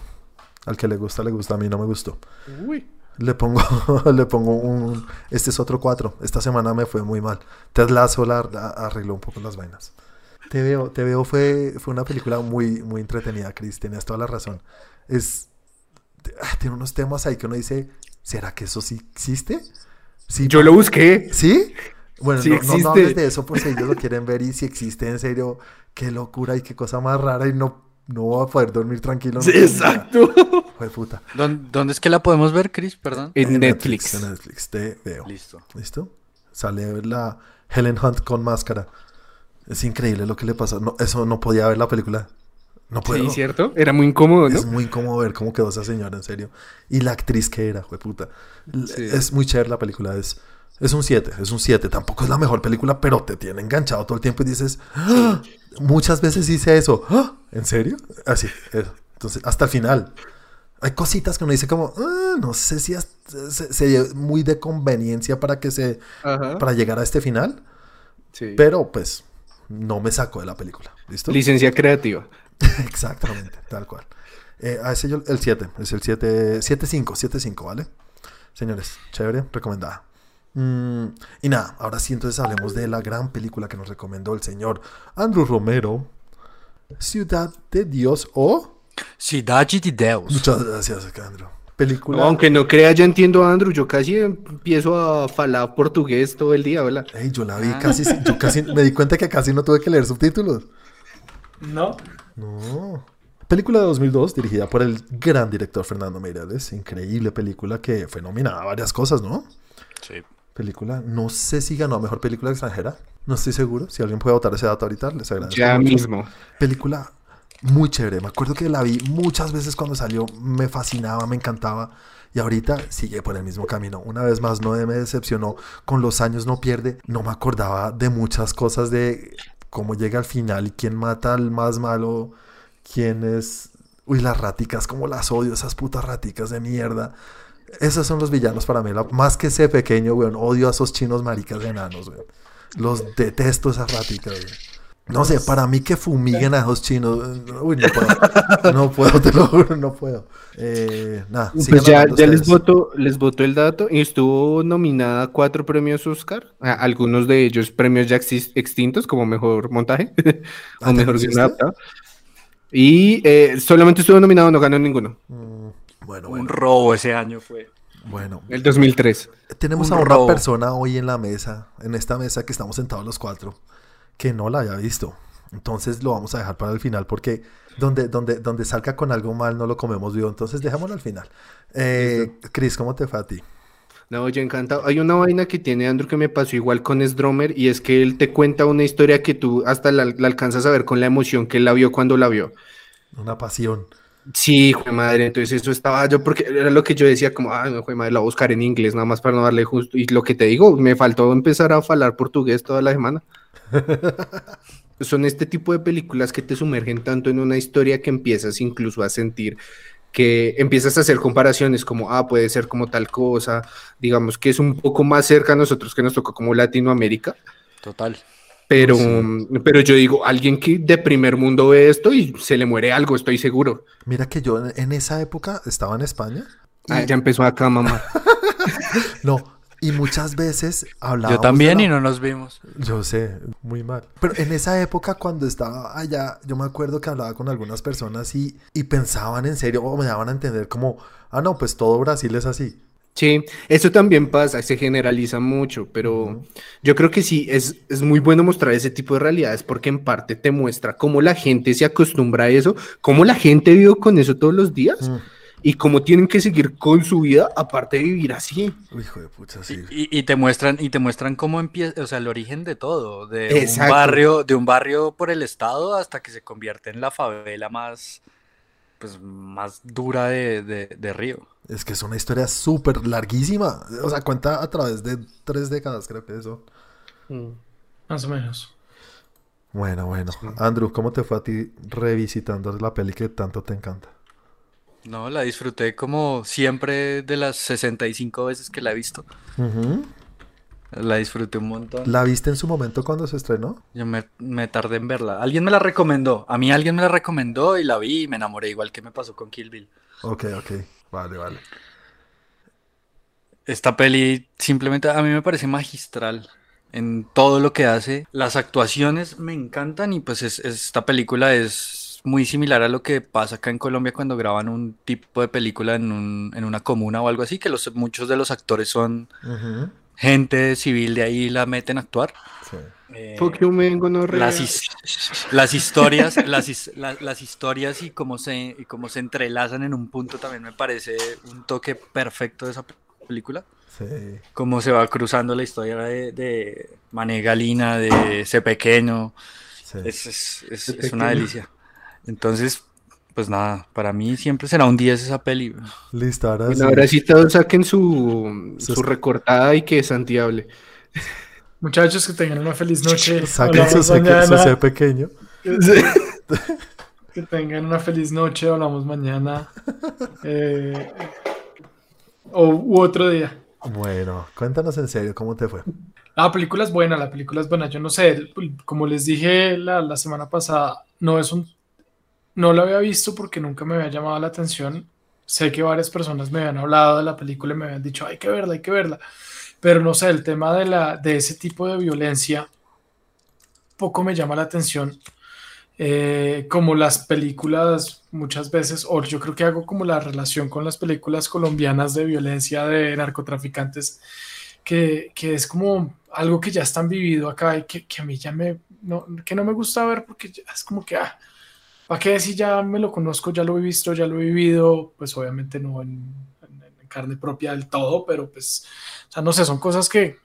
al que le gusta, le gusta. A mí no me gustó. Uy. Le pongo, <laughs> le pongo un... Este es otro 4. Esta semana me fue muy mal. Ted Lasso la, la- arregló un poco las vainas. Te veo, te veo fue, fue una película muy, muy entretenida, Chris. Tenías toda la razón. Es... ah, Tiene unos temas ahí que uno dice, ¿será que eso sí existe? Sí, Yo lo busqué. ¿Sí? Bueno, Sí no, no, hables de eso por si ellos lo quieren ver y si existe en serio, qué locura y qué cosa más rara y no, no voy a poder dormir tranquilo. Sí, exacto. Fue puta. ¿Dónde, dónde es que la podemos ver, Chris? Perdón. En Netflix. En Netflix, te veo. Listo. ¿Listo? Sale la Helen Hunt con máscara. Es increíble lo que le pasó. No, eso no podía ver la película. No puedo. Sí, cierto. Era muy incómodo, ¿no? Es muy incómodo ver cómo quedó esa señora, en serio. Y la actriz que era, fue puta. Sí. Es muy chévere la película. Es, es un 7, es un 7. Tampoco es la mejor película, pero te tiene enganchado todo el tiempo y dices, "Ah". muchas veces hice eso. "Ah, ¿En serio? Así, eso. Entonces, hasta el final. Hay cositas que uno dice como, "Ah, no sé si es- se, se- muy de conveniencia para que se, Ajá. para llegar a este final, Sí. pero pues no me sacó de la película. ¿Listo? Licencia creativa. <laughs> Exactamente, tal cual. Eh, a ese yo, el 7, es el 7, 7-5, 7-5, ¿vale? Señores, chévere, recomendada. Mm, y nada, ahora sí, entonces hablemos de la gran película que nos recomendó el señor Andrew Romero, Ciudad de Dios o... Cidade de Deus. Muchas gracias, Andrew. Película... No, aunque no crea, ya entiendo a Andrew. Yo casi empiezo a falar portugués todo el día, ¿verdad? Ey, yo la vi casi, yo casi, me di cuenta que casi no tuve que leer subtítulos. ¿No? No. Película de 2002 dirigida por el gran director Fernando Meireles. Increíble película que fue nominada a varias cosas, ¿no? Sí. Película, no sé si ganó a mejor película extranjera. No estoy seguro. Si alguien puede votar ese dato ahorita, les agradezco. Ya mucho. mismo. Película muy chévere. Me acuerdo que la vi muchas veces cuando salió. Me fascinaba, me encantaba. Y ahorita sigue por el mismo camino. Una vez más, no me decepcionó. Con los años no pierde. No me acordaba de muchas cosas de cómo llega al final y quién mata al más malo. Quién es. Uy, las raticas, como las odio, esas putas raticas de mierda. Esos son los villanos para mí. más que ese pequeño, weón. Odio a esos chinos maricas enanos, weón. Los detesto esas raticas, weón. No sé, para mí que fumiguen a esos chinos. Uy, no puedo. <laughs> No puedo, te lo juro, no puedo. Eh, nada, Pues ya, ya les voto, les voto el dato y estuvo nominada a cuatro premios Oscar, a- algunos de ellos premios ya extintos como mejor montaje <laughs> Ah, o ¿ya mejor guion. Y eh, solamente estuvo nominado, no ganó ninguno. Mm, Bueno, Un bueno, robo ese año fue. bueno. El 2003. Tenemos un a una robo. persona hoy en la mesa, en esta mesa que estamos sentados los cuatro, que no la haya visto. Entonces lo vamos a dejar para el final porque donde, donde, donde salga con algo mal no lo comemos vivo. Entonces dejémoslo al final. Eh, Chris, ¿cómo te fue a ti? No, yo encantado. Hay una vaina que tiene Andrew que me pasó igual con Sdromer y es que él te cuenta una historia que tú hasta la, la alcanzas a ver con la emoción que él la vio cuando la vio. Una pasión. Sí, hijo de madre, entonces eso estaba yo, porque era lo que yo decía, como, ah, no, hijo de madre, la voy a buscar en inglés, nada más para no darle justo. Y lo que te digo, me faltó empezar a hablar portugués toda la semana. <laughs> Son este tipo de películas que te sumergen tanto en una historia que empiezas incluso a sentir que empiezas a hacer comparaciones como, ah, puede ser como tal cosa, digamos que es un poco más cerca a nosotros que nos tocó como Latinoamérica, Total. pero, Sí. pero yo digo, alguien que de primer mundo ve esto y se le muere algo, estoy seguro. Mira que yo en, en esa época estaba en España. y- Ah, ya empezó acá, mamá. <laughs> No, y muchas veces hablábamos. Yo también de y la- no nos vimos. Yo sé, muy mal. Pero en esa época, cuando estaba allá, yo me acuerdo que hablaba con algunas personas y, y pensaban en serio o me daban a entender como, ah, no, pues todo Brasil es así. Sí, eso también pasa, se generaliza mucho, pero yo creo que sí, es, es muy bueno mostrar ese tipo de realidades porque en parte te muestra cómo la gente se acostumbra a eso, cómo la gente vive con eso todos los días Mm. Y cómo tienen que seguir con su vida aparte de vivir así. Hijo de pucha, sí. Y, y te muestran, y te muestran cómo empieza, o sea, el origen de todo, de Exacto. un barrio, de un barrio por el estado hasta que se convierte en la favela más, pues, más dura de, de, de Río. Es que es una historia súper larguísima. O sea, cuenta a través de tres décadas, creo que eso. Más o menos. Bueno, bueno. Andrew, ¿cómo te fue a ti revisitando la peli que tanto te encanta? No, la disfruté como siempre de las 65 veces que la he visto. La disfruté un montón. ¿La viste en su momento cuando se estrenó? Yo me, me tardé en verla. Alguien me la recomendó. A mí alguien me la recomendó y la vi y me enamoré, igual que me pasó con Kill Bill. Ok, ok. Vale, vale. Esta peli simplemente a mí me parece magistral en todo lo que hace. Las actuaciones me encantan y pues es- esta película es muy similar a lo que pasa acá en Colombia cuando graban un tipo de película en, un- en una comuna o algo así, que los, muchos de los actores son gente civil de ahí y la meten a actuar. Sí. Eh, man, gonorrea. las, his- las historias, las, his- la- las historias y cómo se, y cómo se entrelazan en un punto también me parece un toque perfecto de esa pe- película. Sí. Cómo se va cruzando la historia de, de Mané Galina, de ese pequeño. sí. Es, es- es- Ese es una delicia. Entonces, pues nada, para mí siempre será un 10 esa peli. Listo, ahora bueno, sí. ahora sí todos saquen su, su recortada y que es antiable. Muchachos, que tengan una feliz noche. <laughs> Saquen su, su pequeño. <laughs> que tengan una feliz noche. Hablamos mañana. <laughs> Eh, o u otro día. Bueno, cuéntanos en serio, ¿cómo te fue? La película es buena, la película es buena. Yo no sé, como les dije la, la semana pasada, no es un no lo había visto porque nunca me había llamado la atención. Sé que varias personas me habían hablado de la película y me habían dicho, hay que verla, hay que verla. Pero no sé, el tema de, la, de ese tipo de violencia poco me llama la atención. Eh, como las películas muchas veces, o yo creo que hago como la relación con las películas colombianas de violencia de narcotraficantes, que, que es como algo que ya están vivido acá y que, que a mí ya me, no, que no me gusta ver porque es como que, ah, ¿Para qué si ya me lo conozco, ya lo he visto, ya lo he vivido? Pues obviamente no en, carne propia del todo, pero pues, o sea, no sé, son cosas que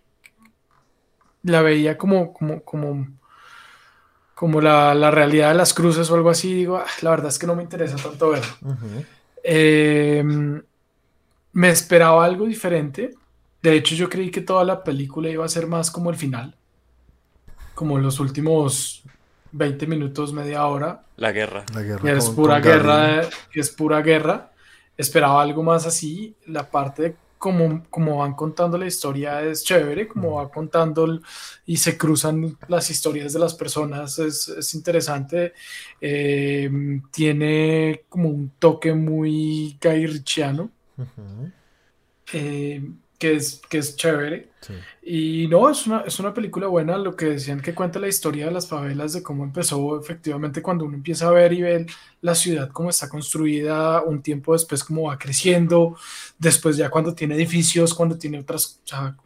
la veía como, como, como, como la, realidad de las cruces o algo así. Digo, ah, la verdad es que no me interesa tanto ver. Em, me esperaba algo diferente. De hecho, yo creí que toda la película iba a ser más como el final. Como los últimos 20 minutos, media hora. La guerra. La guerra es pura guerra, es pura guerra. Esperaba algo más así. La parte de como, como van contando la historia es chévere, como va contando y se cruzan las historias de las personas, es, es interesante. Eh, tiene como un toque muy Guy Ritchiano que es, que es chévere. Y no, es una, es una película buena, lo que decían que cuenta la historia de las favelas, de cómo empezó efectivamente cuando uno empieza a ver y ver la ciudad cómo está construida, un tiempo después cómo va creciendo, después ya cuando tiene edificios, cuando tiene otras, o sea,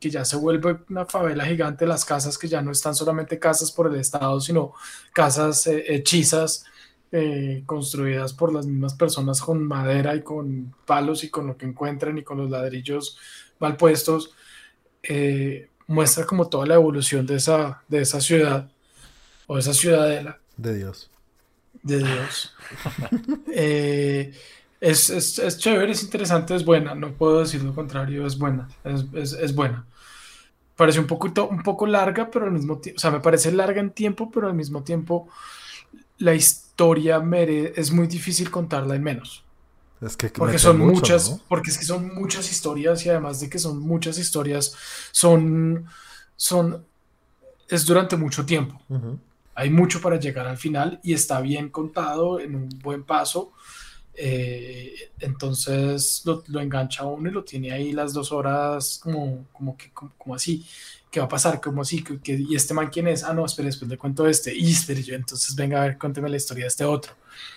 que, ya se vuelve una favela gigante, las casas que ya no están solamente casas por el Estado, sino casas eh, hechizas eh, construidas por las mismas personas con madera y con palos y con lo que encuentran y con los ladrillos mal puestos, eh, muestra como toda la evolución de esa, de esa ciudad o esa ciudadela. De Dios. De Dios. <laughs> Eh, es, es, es, chévere, es interesante, es buena, no puedo decir lo contrario, es buena, es, es buena. Parece un poquito, un poco larga, pero al mismo tiempo, o sea, me parece larga en tiempo, pero al mismo tiempo la historia mere es muy difícil contarla en menos. Es que porque son muchas, porque es que son muchas historias y además de que son muchas historias, son, son, es durante mucho tiempo. Hay mucho para llegar al final y está bien contado en un buen paso. Eh, entonces lo, engancha uno y lo tiene ahí las dos horas como, como que como así. ¿qué va a pasar? ¿Cómo así? ¿Qué, ¿Y este man quién es? Ah, no, espere, después le cuento este. Y espere yo, entonces venga a ver, cuénteme la historia de este otro.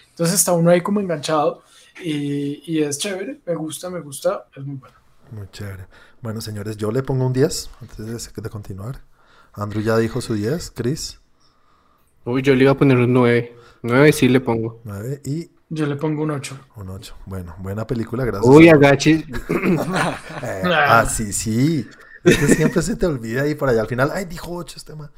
Entonces está uno ahí como enganchado y, y es chévere, me gusta, me gusta, es muy bueno. Muy chévere. Bueno, señores, yo le pongo un 10 antes de, de continuar. Andrew ya dijo su 10, Chris. Uy, yo le iba a poner un 9. 9 sí le pongo. 9 y... Yo le pongo un 8. Un 8. Bueno, buena película, gracias. Uy, agache. <laughs> eh, ah, sí, sí. Es que siempre se te olvida y por allá al final, ay, dijo 8 este man.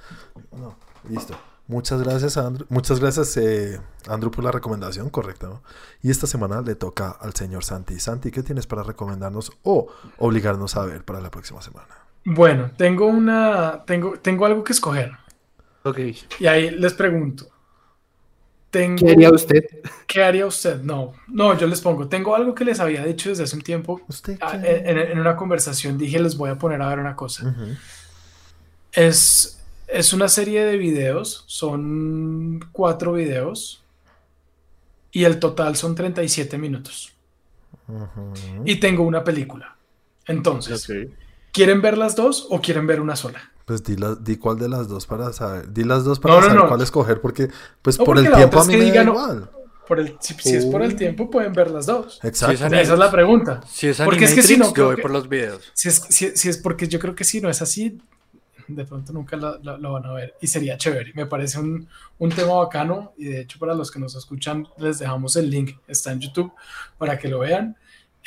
No, listo. Muchas gracias, Andrew. Muchas gracias, eh, Andrew, por la recomendación, correcta. ¿no? Y esta semana le toca al señor Santi. Santi, ¿qué tienes para recomendarnos o obligarnos a ver para la próxima semana? Bueno, tengo una, tengo, tengo algo que escoger. Ok. Y ahí les pregunto, ¿Qué haría usted? ¿Qué haría usted? No, no, yo les pongo. Tengo algo que les había dicho desde hace un tiempo. Ah, en, una conversación dije, les voy a poner a ver una cosa. es, es una serie de videos, son cuatro videos y el total son 37 minutos. Y tengo una película. Entonces, ¿quieren ver las dos o quieren ver una sola? Pues di, di cuál de las dos para saber. Di las dos para saber cuál escoger, porque pues por el tiempo a mí me da igual. Por el, si, es por el tiempo, pueden ver las dos. Exacto. Esa es la pregunta. Si es porque es que si no, yo voy por los videos. Si es, si, es porque yo creo que si no es así, de pronto nunca lo, van a ver. Y sería chévere. Me parece un, un, tema bacano. Y de hecho, para los que nos escuchan, les dejamos el link. Está en YouTube para que lo vean.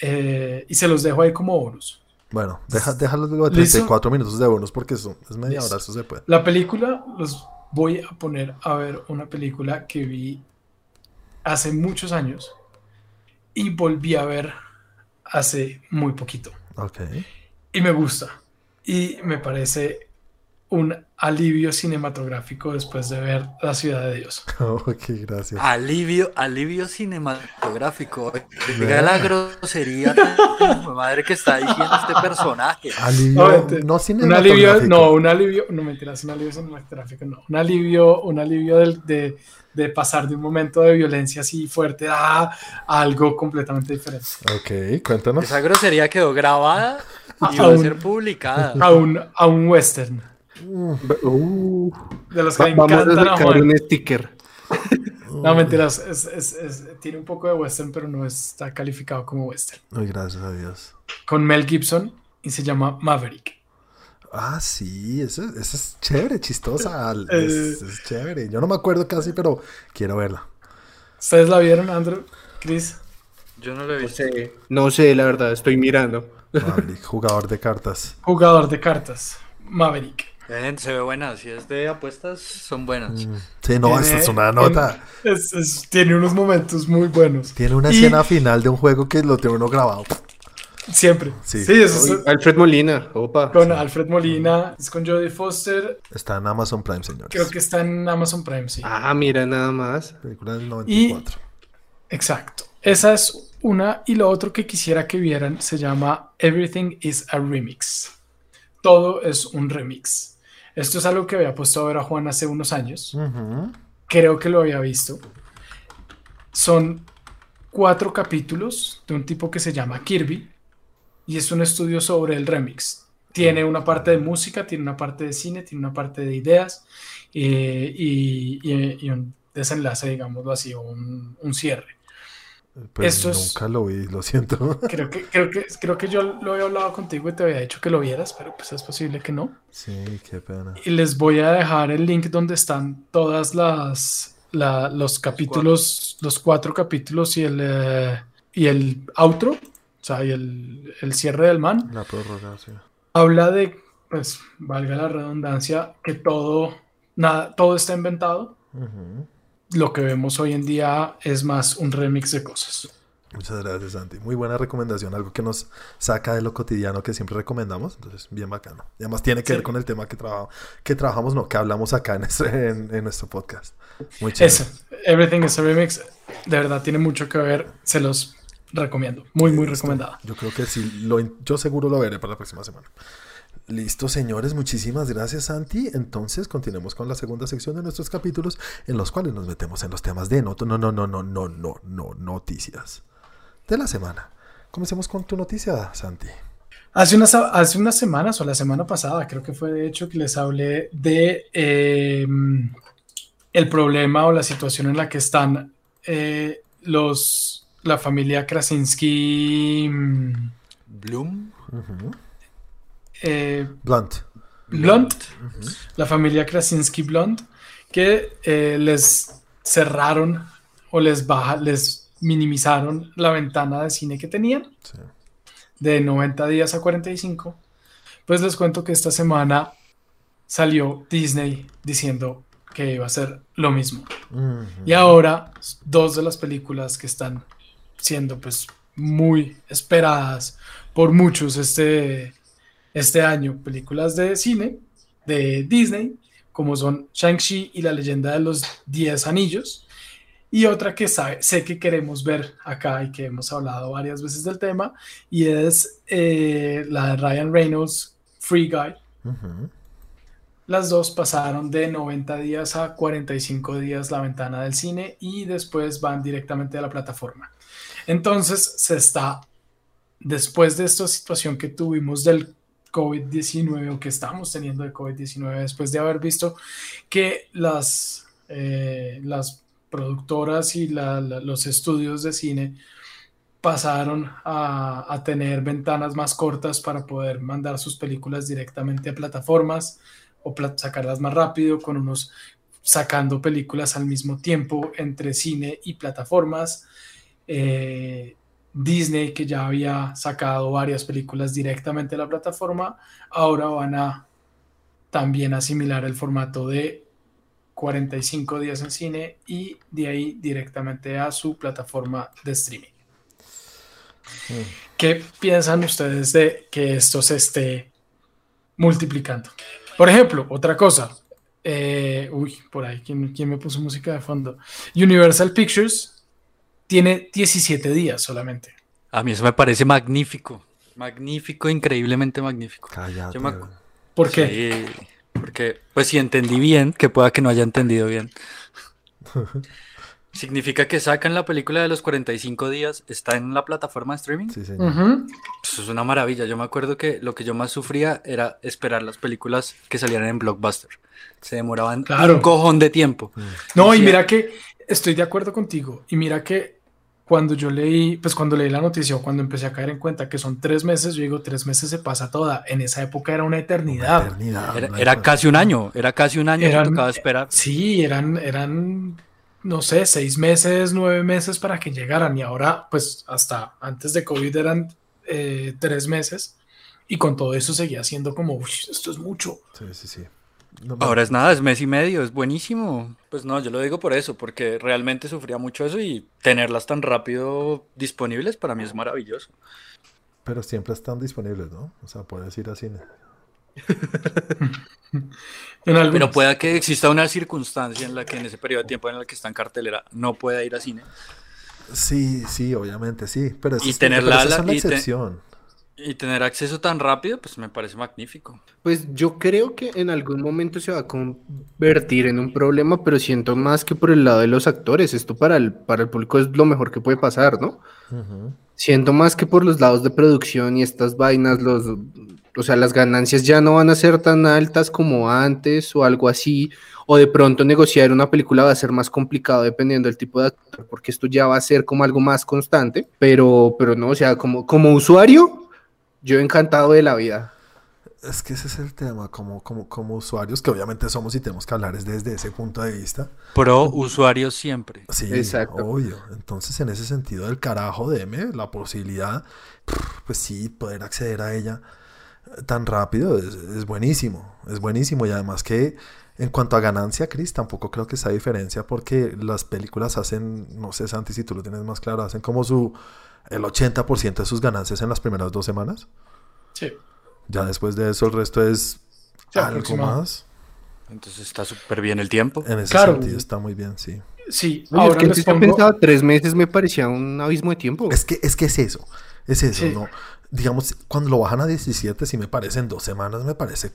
Eh, y se los dejo ahí como bonus. Bueno, deja, déjalo de 34 minutos de bonus porque eso es media hora, eso se puede. La película, los voy a poner a ver una película que vi hace muchos años y volví a ver hace muy poquito. Ok. Y me gusta. Y me parece un alivio cinematográfico después de ver La Ciudad de Dios. <laughs> Ok, gracias. Alivio, alivio cinematográfico. Diga la grosería <laughs> madre que está diciendo este personaje. Alivio, no, Un alivio, no, un alivio, no mentiras, un alivio cinematográfico, no. Un alivio, un alivio del, de, de pasar de un momento de violencia así fuerte a, algo completamente diferente. Ok, cuéntanos. Esa grosería quedó grabada y <laughs> va a ser publicada. A un, a un western. Uh, de los que vamos a sacar un sticker. <laughs> No, mentiras, es, es, es, tiene un poco de western, pero no está calificado como western. Ay, gracias a Dios. Con Mel Gibson y se llama Maverick. Ah, sí, eso, eso es chévere, chistosa. <laughs> Es, es, chévere. Yo no me acuerdo casi, pero quiero verla. ¿Ustedes la vieron, Andrew? Chris? Yo no la. No sé, no sé, la verdad, estoy mirando. Maverick, jugador de cartas. Jugador de cartas. Maverick. Se ve buena, si es de apuestas, son buenas. Mm, sí, no, esa es una nota. tiene unos momentos muy buenos. Tiene una escena final de un juego que lo tiene uno grabado. Siempre. Sí. eso es, Alfred Molina, opa. Con Alfred Molina, es con Jodie Foster. Está en Amazon Prime, señores. Creo que está en Amazon Prime, sí. Ah, mira, nada más. Película del 94. exacto. Esa es una. Y lo otro que quisiera que vieran se llama Everything is a Remix. Todo es un remix. Esto es algo que había puesto a ver a Juan hace unos años. Creo que lo había visto. Son cuatro capítulos de un tipo que se llama Kirby y es un estudio sobre el remix. Tiene una parte de música, tiene una parte de cine, tiene una parte de ideas eh, y, un desenlace, digámoslo así, un, un cierre. Pues nunca lo vi, lo siento. <laughs> Creo que, creo, que, creo que yo lo había hablado contigo y te había dicho que lo vieras, pero pues es posible que no. Sí, qué pena. Y les voy a dejar el link donde están todas las los capítulos, los cuatro capítulos y el, eh, y el outro o sea, y el, el cierre del man. La prórroga, sí. Habla de, pues, valga la redundancia, que todo, nada, todo está inventado. Lo que vemos hoy en día es más un remix de cosas. Muchas gracias, Santi. Muy buena recomendación, algo que nos saca de lo cotidiano que siempre recomendamos. Entonces, bien bacano. Y además tiene que ver con el tema que, trabajo, que trabajamos, no, que hablamos acá en, en, nuestro podcast. Muy chévere. Eso, Everything is a Remix, de verdad tiene mucho que ver. Se los recomiendo. Muy, muy recomendada. Yo creo que sí, lo, yo seguro lo veré para la próxima semana. Listo, señores, muchísimas gracias, Santi. Entonces, continuemos con la segunda sección de nuestros capítulos, en los cuales nos metemos en los temas de no, no, no, no, no, no, no, no, noticias de la semana. Comencemos con tu noticia, Santi. Hace unas, hace unas semanas, o la semana pasada, creo que fue de hecho que les hablé de em, el problema o la situación en la que están eh, los la familia Krasinski. Mm, Bloom. Eh, Blunt. Blunt. La familia Krasinski Blunt. Que eh, les cerraron o les baja, les minimizaron la ventana de cine que tenían. De 90 días a 45. Pues les cuento que esta semana salió Disney diciendo que iba a ser lo mismo. Y ahora, dos de las películas que están siendo pues muy esperadas por muchos este, este año. Películas de cine de Disney, como son Shang-Chi y la leyenda de los 10 anillos. Y otra que sabe, sé que queremos ver acá y que hemos hablado varias veces del tema, y es eh, la de Ryan Reynolds, Free Guy. Las dos pasaron de 90 días a 45 días la ventana del cine y después van directamente a la plataforma. Entonces se está, después de esta situación que tuvimos del COVID-19 o que estamos teniendo de COVID-19, después de haber visto que las, eh, las productoras y los estudios de cine pasaron a, tener ventanas más cortas para poder mandar sus películas directamente a plataformas o sacarlas más rápido con unos sacando películas al mismo tiempo entre cine y plataformas. Eh, Disney, que ya había sacado varias películas directamente a la plataforma, ahora van a también asimilar el formato de 45 días en cine y de ahí directamente a su plataforma de streaming. ¿Qué piensan ustedes de que esto se esté multiplicando? Por ejemplo, otra cosa. Eh, uy, por ahí, ¿quién, ¿quién, me puso música de fondo? Universal Pictures tiene 17 días solamente. A mí eso me parece magnífico. Magnífico, increíblemente magnífico. Cállate. ¿Por qué? porque, pues si entendí bien, que pueda que no haya entendido bien. <laughs> Significa que sacan la película de los 45 días, está en la plataforma de streaming. Sí, señor. Eso es una maravilla. Yo me acuerdo que lo que yo más sufría era esperar las películas que salieran en Blockbuster. Se demoraban un cojón de tiempo. Mm. No, y mira que estoy de acuerdo contigo. Y mira que cuando yo leí, pues cuando leí la noticia o cuando empecé a caer en cuenta que son tres meses, yo digo, tres meses se pasa toda. En esa época era una eternidad. era, casi un año, era casi un año que tocaba esperar. Sí, eran, eran no sé, seis meses, nueve meses para que llegaran y ahora, pues hasta antes de COVID eran eh, tres meses y con todo eso seguía siendo como, esto es mucho. Sí, sí, sí. Ahora es nada, es mes y medio, es buenísimo. Pues no, yo lo digo por eso, porque realmente sufría mucho eso y tenerlas tan rápido disponibles para mí es maravilloso. Pero siempre están disponibles, ¿no? O sea, puedes ir al cine. <laughs> Pero pueda que exista una circunstancia en la que en ese periodo de tiempo en el que está en cartelera no pueda ir a cine. Sí, sí, obviamente sí. Pero, y tener la, excepción. Y tener acceso tan rápido, pues me parece magnífico. Pues yo creo que en algún momento se va a convertir en un problema, pero siento más que por el lado de los actores. Esto para el, para el público es lo mejor que puede pasar, ¿no? Siento más que por los lados de producción y estas vainas, los o sea, las ganancias ya no van a ser tan altas como antes o algo así, o de pronto negociar una película va a ser más complicado dependiendo del tipo de actor, porque esto ya va a ser como algo más constante, pero, pero no, o sea, como, como usuario, yo encantado de la vida. Es que ese es el tema, como, como, como usuarios, que obviamente somos y tenemos que hablar desde ese punto de vista. Pro usuarios siempre. Sí, Exacto. obvio. Entonces, en ese sentido del carajo, deme la posibilidad, pues sí, poder acceder a ella tan rápido es, buenísimo, es buenísimo y además que en cuanto a ganancia, Chris, tampoco creo que sea diferencia porque las películas hacen, no sé Santi si tú lo tienes más claro, hacen como su el 80% de sus ganancias en las primeras dos semanas. Sí. Ya después de eso el resto es algo más. Entonces está súper bien el tiempo. En ese sentido está muy bien, sí. Sí, ahora es que pensaba tres meses me parecía un abismo de tiempo. Es que es que es eso, es eso, ¿no? digamos, cuando lo bajan a 17, si me parecen dos semanas, me parece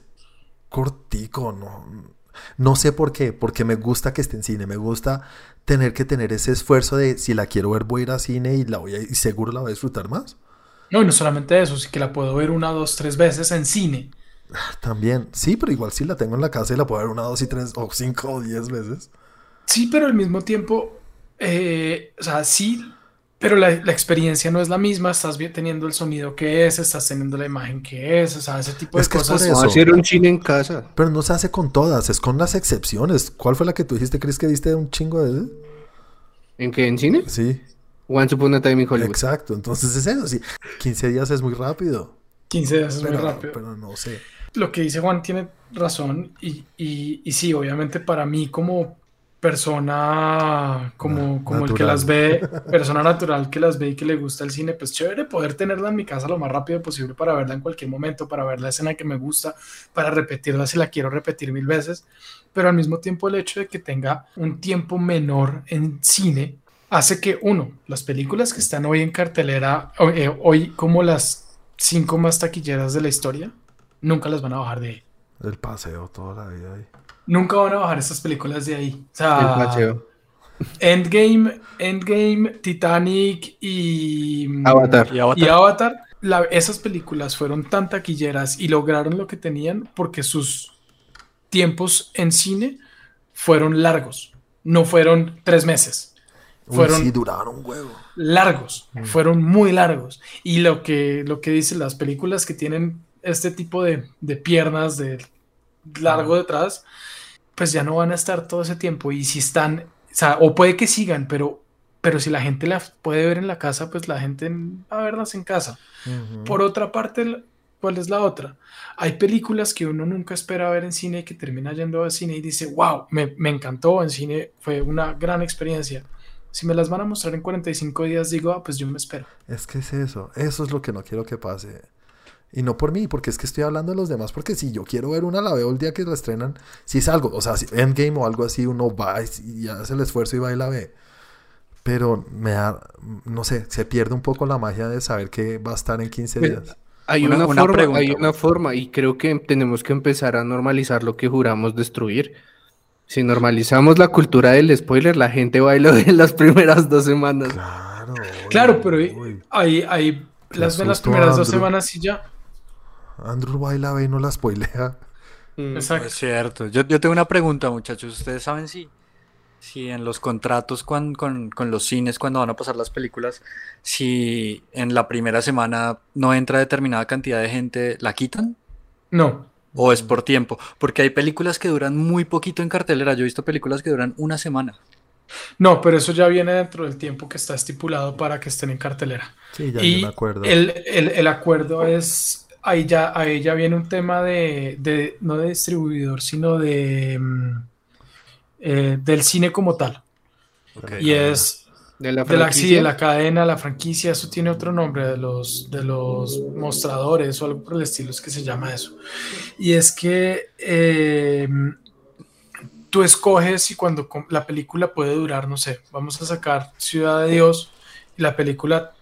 cortico, ¿no? No sé por qué, porque me gusta que esté en cine, me gusta tener que tener ese esfuerzo de si la quiero ver voy a ir a cine y la voy a, y seguro la voy a disfrutar más. No, y no solamente eso, sí que la puedo ver una, dos, tres veces en cine. También, sí, pero igual si la tengo en la casa y la puedo ver una, dos y tres, o cinco o diez veces. Sí, pero al mismo tiempo, eh, o sea, sí pero la, experiencia no es la misma, estás teniendo el sonido que es, estás teniendo la imagen que es, o sea, ese tipo de cosas. Es hacer un cine en casa. Pero no se hace con todas, es con las excepciones. ¿Cuál fue la que tú dijiste, Chris, que diste un chingo de... ¿En qué? ¿En cine? Sí. Once Upon a Time in Hollywood. Exacto, entonces es eso, sí. 15 días es muy rápido. 15 días es muy rápido. Pero no sé. Lo que dice Juan tiene razón y, y, y sí, obviamente para mí como persona como, como el que las ve, <laughs> persona natural que las ve y que le gusta el cine, pues chévere poder tenerla en mi casa lo más rápido posible para verla en cualquier momento, para ver la escena que me gusta, para repetirla si la quiero repetir mil veces, pero al mismo tiempo el hecho de que tenga un tiempo menor en cine hace que uno, las películas que están hoy en cartelera, eh, hoy como las cinco más taquilleras de la historia, nunca las van a bajar de ahí. El paseo toda la vida ahí nunca van a bajar estas películas de ahí. O sea, Endgame, Endgame, Titanic y Avatar. Y Avatar. esas películas fueron tan taquilleras y lograron lo que tenían porque sus tiempos en cine fueron largos. No fueron tres meses. Fueron sí, duraron huevo. Largos, mm. fueron muy largos. Y lo que, lo que dicen las películas que tienen este tipo de, de piernas de largo detrás, pues ya no van a estar todo ese tiempo. Y si están, o, sea, o puede que sigan, pero, pero si la gente la puede ver en la casa, pues la gente va a verlas en casa. Por otra parte, ¿cuál es la otra? Hay películas que uno nunca espera ver en cine y que termina yendo al cine y dice, wow, me, me encantó en cine, fue una gran experiencia. Si me las van a mostrar en 45 días, digo, ah, pues yo me espero. Es que es eso, eso es lo que no quiero que pase. Y no por mí, porque es que estoy hablando de los demás, porque si yo quiero ver una, la veo el día que la estrenan. Si es algo, o sea, si Endgame o algo así, uno va y hace el esfuerzo y va y la ve. Pero me da, no sé, se pierde un poco la magia de saber que va a estar en 15 días. Hay una, forma, hay una forma, y creo que tenemos que empezar a normalizar lo que juramos destruir. Si normalizamos la cultura del spoiler, la gente va y lo ve en las primeras dos semanas. Claro, claro pero ahí, ahí las las primeras dos semanas y ya. Andrew va y la ve y no la spoilea. Mm, Exacto. Es cierto. Yo, yo tengo una pregunta, muchachos. ¿Ustedes saben si si en los contratos con, los cines, cuando van a pasar las películas, si en la primera semana no entra determinada cantidad de gente, ¿la quitan? No. ¿O es por tiempo? Porque hay películas que duran muy poquito en cartelera. Yo he visto películas que duran una semana. No, pero eso ya viene dentro del tiempo que está estipulado para que estén en cartelera. Sí, ya y acuerdo. El, acuerdo es, ahí ya, ahí ya viene un tema de, no de distribuidor, sino de... Mm, eh, del cine como tal. Y es de la, de la, cadena, la franquicia, eso tiene otro nombre, de los, de los mostradores o algo por el estilo, es que se llama eso. Y es que eh, tú escoges y cuando la película puede durar, no sé, vamos a sacar Ciudad de Dios y la película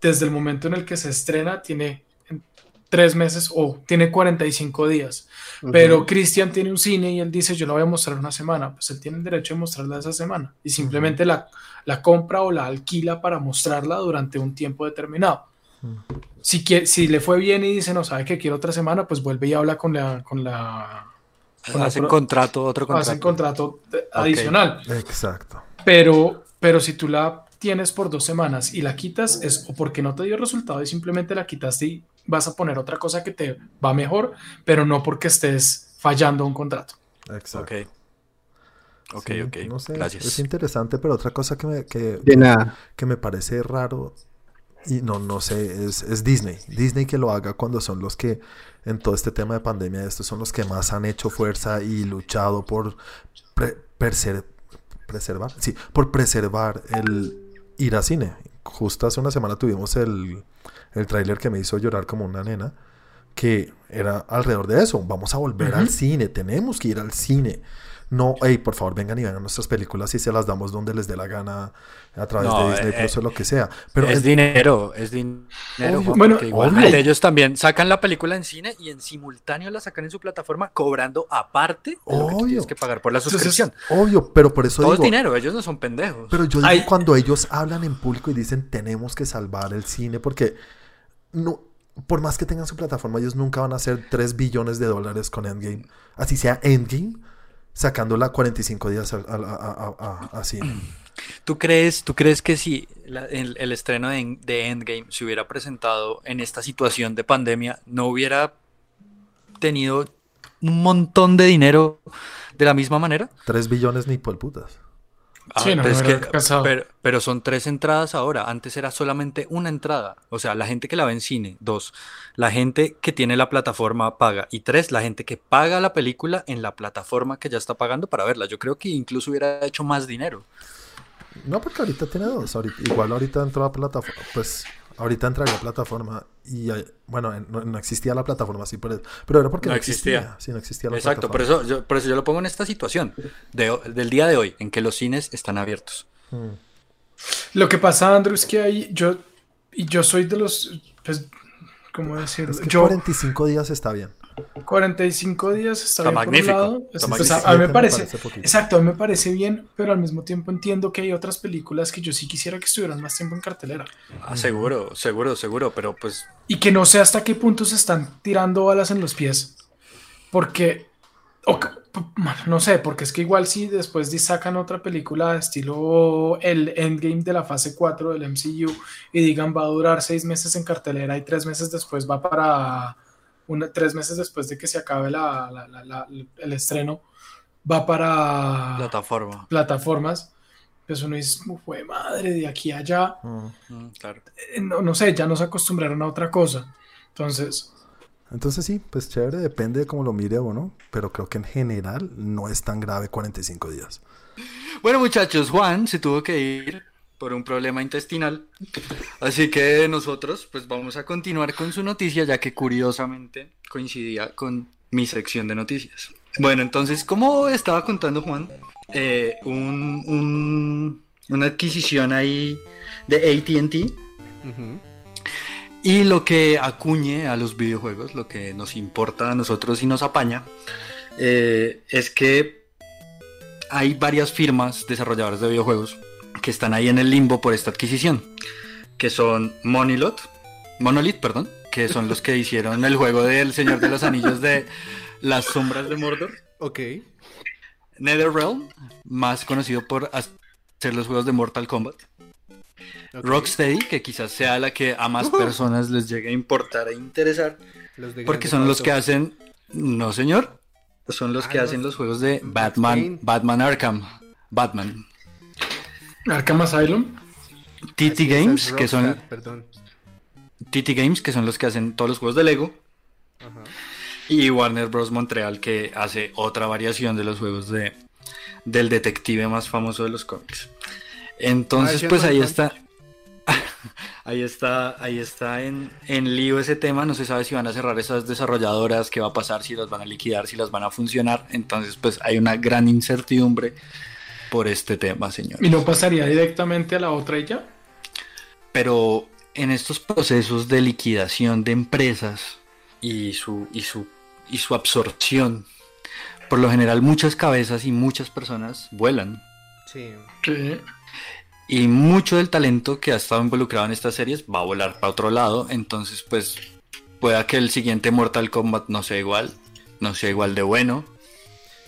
desde el momento en el que se estrena tiene tres meses o tiene 45 días. Pero Cristian tiene un cine y él dice, yo la voy a mostrar una semana. Pues él tiene el derecho de mostrarla esa semana y simplemente la, la compra o la alquila para mostrarla durante un tiempo determinado. si, si le fue bien y dice, no sabe que quiere otra semana, pues vuelve y habla con la... Con la hacen contrato, otro contrato. Hacen contrato adicional. Exacto. Pero, pero si tú la tienes por dos semanas y la quitas, es o porque no te dio resultado y simplemente la quitaste y vas a poner otra cosa que te va mejor, pero no porque estés fallando un contrato. Exacto. Ok. Ok, ok. Gracias. Es interesante, pero otra cosa que me, que, que me parece raro, y no, no sé, es, Disney. Disney que lo haga cuando son los que en todo este tema de pandemia, estos son los que más han hecho fuerza y luchado por preservar, sí, por preservar el ir a cine. Justo hace una semana tuvimos el, el tráiler que me hizo llorar como una nena, que era alrededor de eso, vamos a volver al cine, tenemos que ir al cine. No, hey, por favor, vengan y vean nuestras películas y se las damos donde les dé la gana a través de Disney eh, Plus o lo que sea. Pero es, dinero, es dinero. bueno, ellos también sacan la película en cine y en simultáneo la sacan en su plataforma cobrando aparte de lo que tienes que pagar por la suscripción. obvio, pero por eso Todo digo, dinero, ellos no son pendejos. Pero yo digo cuando ellos hablan en público y dicen tenemos que salvar el cine porque no, por más que tengan su plataforma, ellos nunca van a hacer 3 billones de dólares con Endgame. Así sea Endgame, sacándola 45 días así. <clears throat> ¿Tú crees, ¿Tú crees que si el, estreno de, de, Endgame se hubiera presentado en esta situación de pandemia, no hubiera tenido un montón de dinero de la misma manera? 3 billones ni por putas. Ah, pero, son tres entradas ahora. Antes era solamente una entrada. O sea, la gente que la ve en cine. Dos, la gente que tiene la plataforma paga. Y tres, la gente que paga la película en la plataforma que ya está pagando para verla. Yo creo que incluso hubiera hecho más dinero. No, porque ahorita tiene dos. igual ahorita entró a plataforma. Pues ahorita entraría a plataforma y bueno, no, existía la plataforma así, pero, pero era porque no, existía. Sí, no existía la Exacto, por eso, yo, por eso yo lo pongo en esta situación del día de hoy, en que los cines están abiertos. Hmm. Lo que pasa, Andrew, es que hay, yo, y yo soy de los, pues, ¿cómo decirlo? Es que 45 días está bien. 45 días está, bien magnífico. a mí me parece, exacto, a mí me parece bien, pero al mismo tiempo entiendo que hay otras películas que yo sí quisiera que estuvieran más tiempo en cartelera. Ah, seguro, seguro, seguro, pero pues... Y que no sé hasta qué punto se están tirando balas en los pies. Porque, no sé, porque es que igual si después sacan otra película estilo el Endgame de la fase 4 del MCU y digan va a durar seis meses en cartelera y tres meses después va para tres meses después de que se acabe el estreno, va para Plataforma. plataformas, pues uno dice, fue madre, de aquí a allá. Mm, mm, eh, no, sé, ya nos acostumbraron a otra cosa. Entonces, Entonces sí, pues chévere, depende de cómo lo mire o no, pero creo que en general no es tan grave 45 días. Bueno muchachos, Juan se tuvo que ir por un problema intestinal, así que nosotros pues vamos a continuar con su noticia ya que curiosamente coincidía con mi sección de noticias. Bueno, entonces, como estaba contando Juan, eh, un, una adquisición ahí de ATT. Y lo que acuñe a los videojuegos, lo que nos importa a nosotros y nos apaña, eh, es que hay varias firmas desarrolladoras de videojuegos que están ahí en el limbo por esta adquisición, que son Monolith, Monolith, perdón, que son los que hicieron el juego del Señor de los Anillos de las Sombras de Mordor. Ok. NetherRealm, más conocido por hacer los juegos de Mortal Kombat. Rocksteady, que quizás sea la que a más personas les llegue a importar e interesar. porque son los que hacen. No, señor. Son los ah, que hacen los juegos de Batman, Batman Arkham. Batman. Arkham Asylum. TT Games, que son. Perdón. TT Games, que son los que hacen todos los juegos de Lego. Y Warner Bros. Montreal, que hace otra variación de los juegos de, del detective más famoso de los cómics. Entonces, pues ahí está. <laughs> ahí está, ahí está en, en lío ese tema. No se sabe si van a cerrar esas desarrolladoras, qué va a pasar, si las van a liquidar, si las van a funcionar. Entonces, pues hay una gran incertidumbre por este tema, señor. ¿Y no pasaría directamente a la otra ella? Pero en estos procesos de liquidación de empresas y su, y su, y su absorción, por lo general muchas cabezas y muchas personas vuelan. Sí. Y mucho del talento que ha estado involucrado en estas series va a volar para otro lado. Entonces, pues, pueda que el siguiente Mortal Kombat no sea igual, no sea igual de bueno.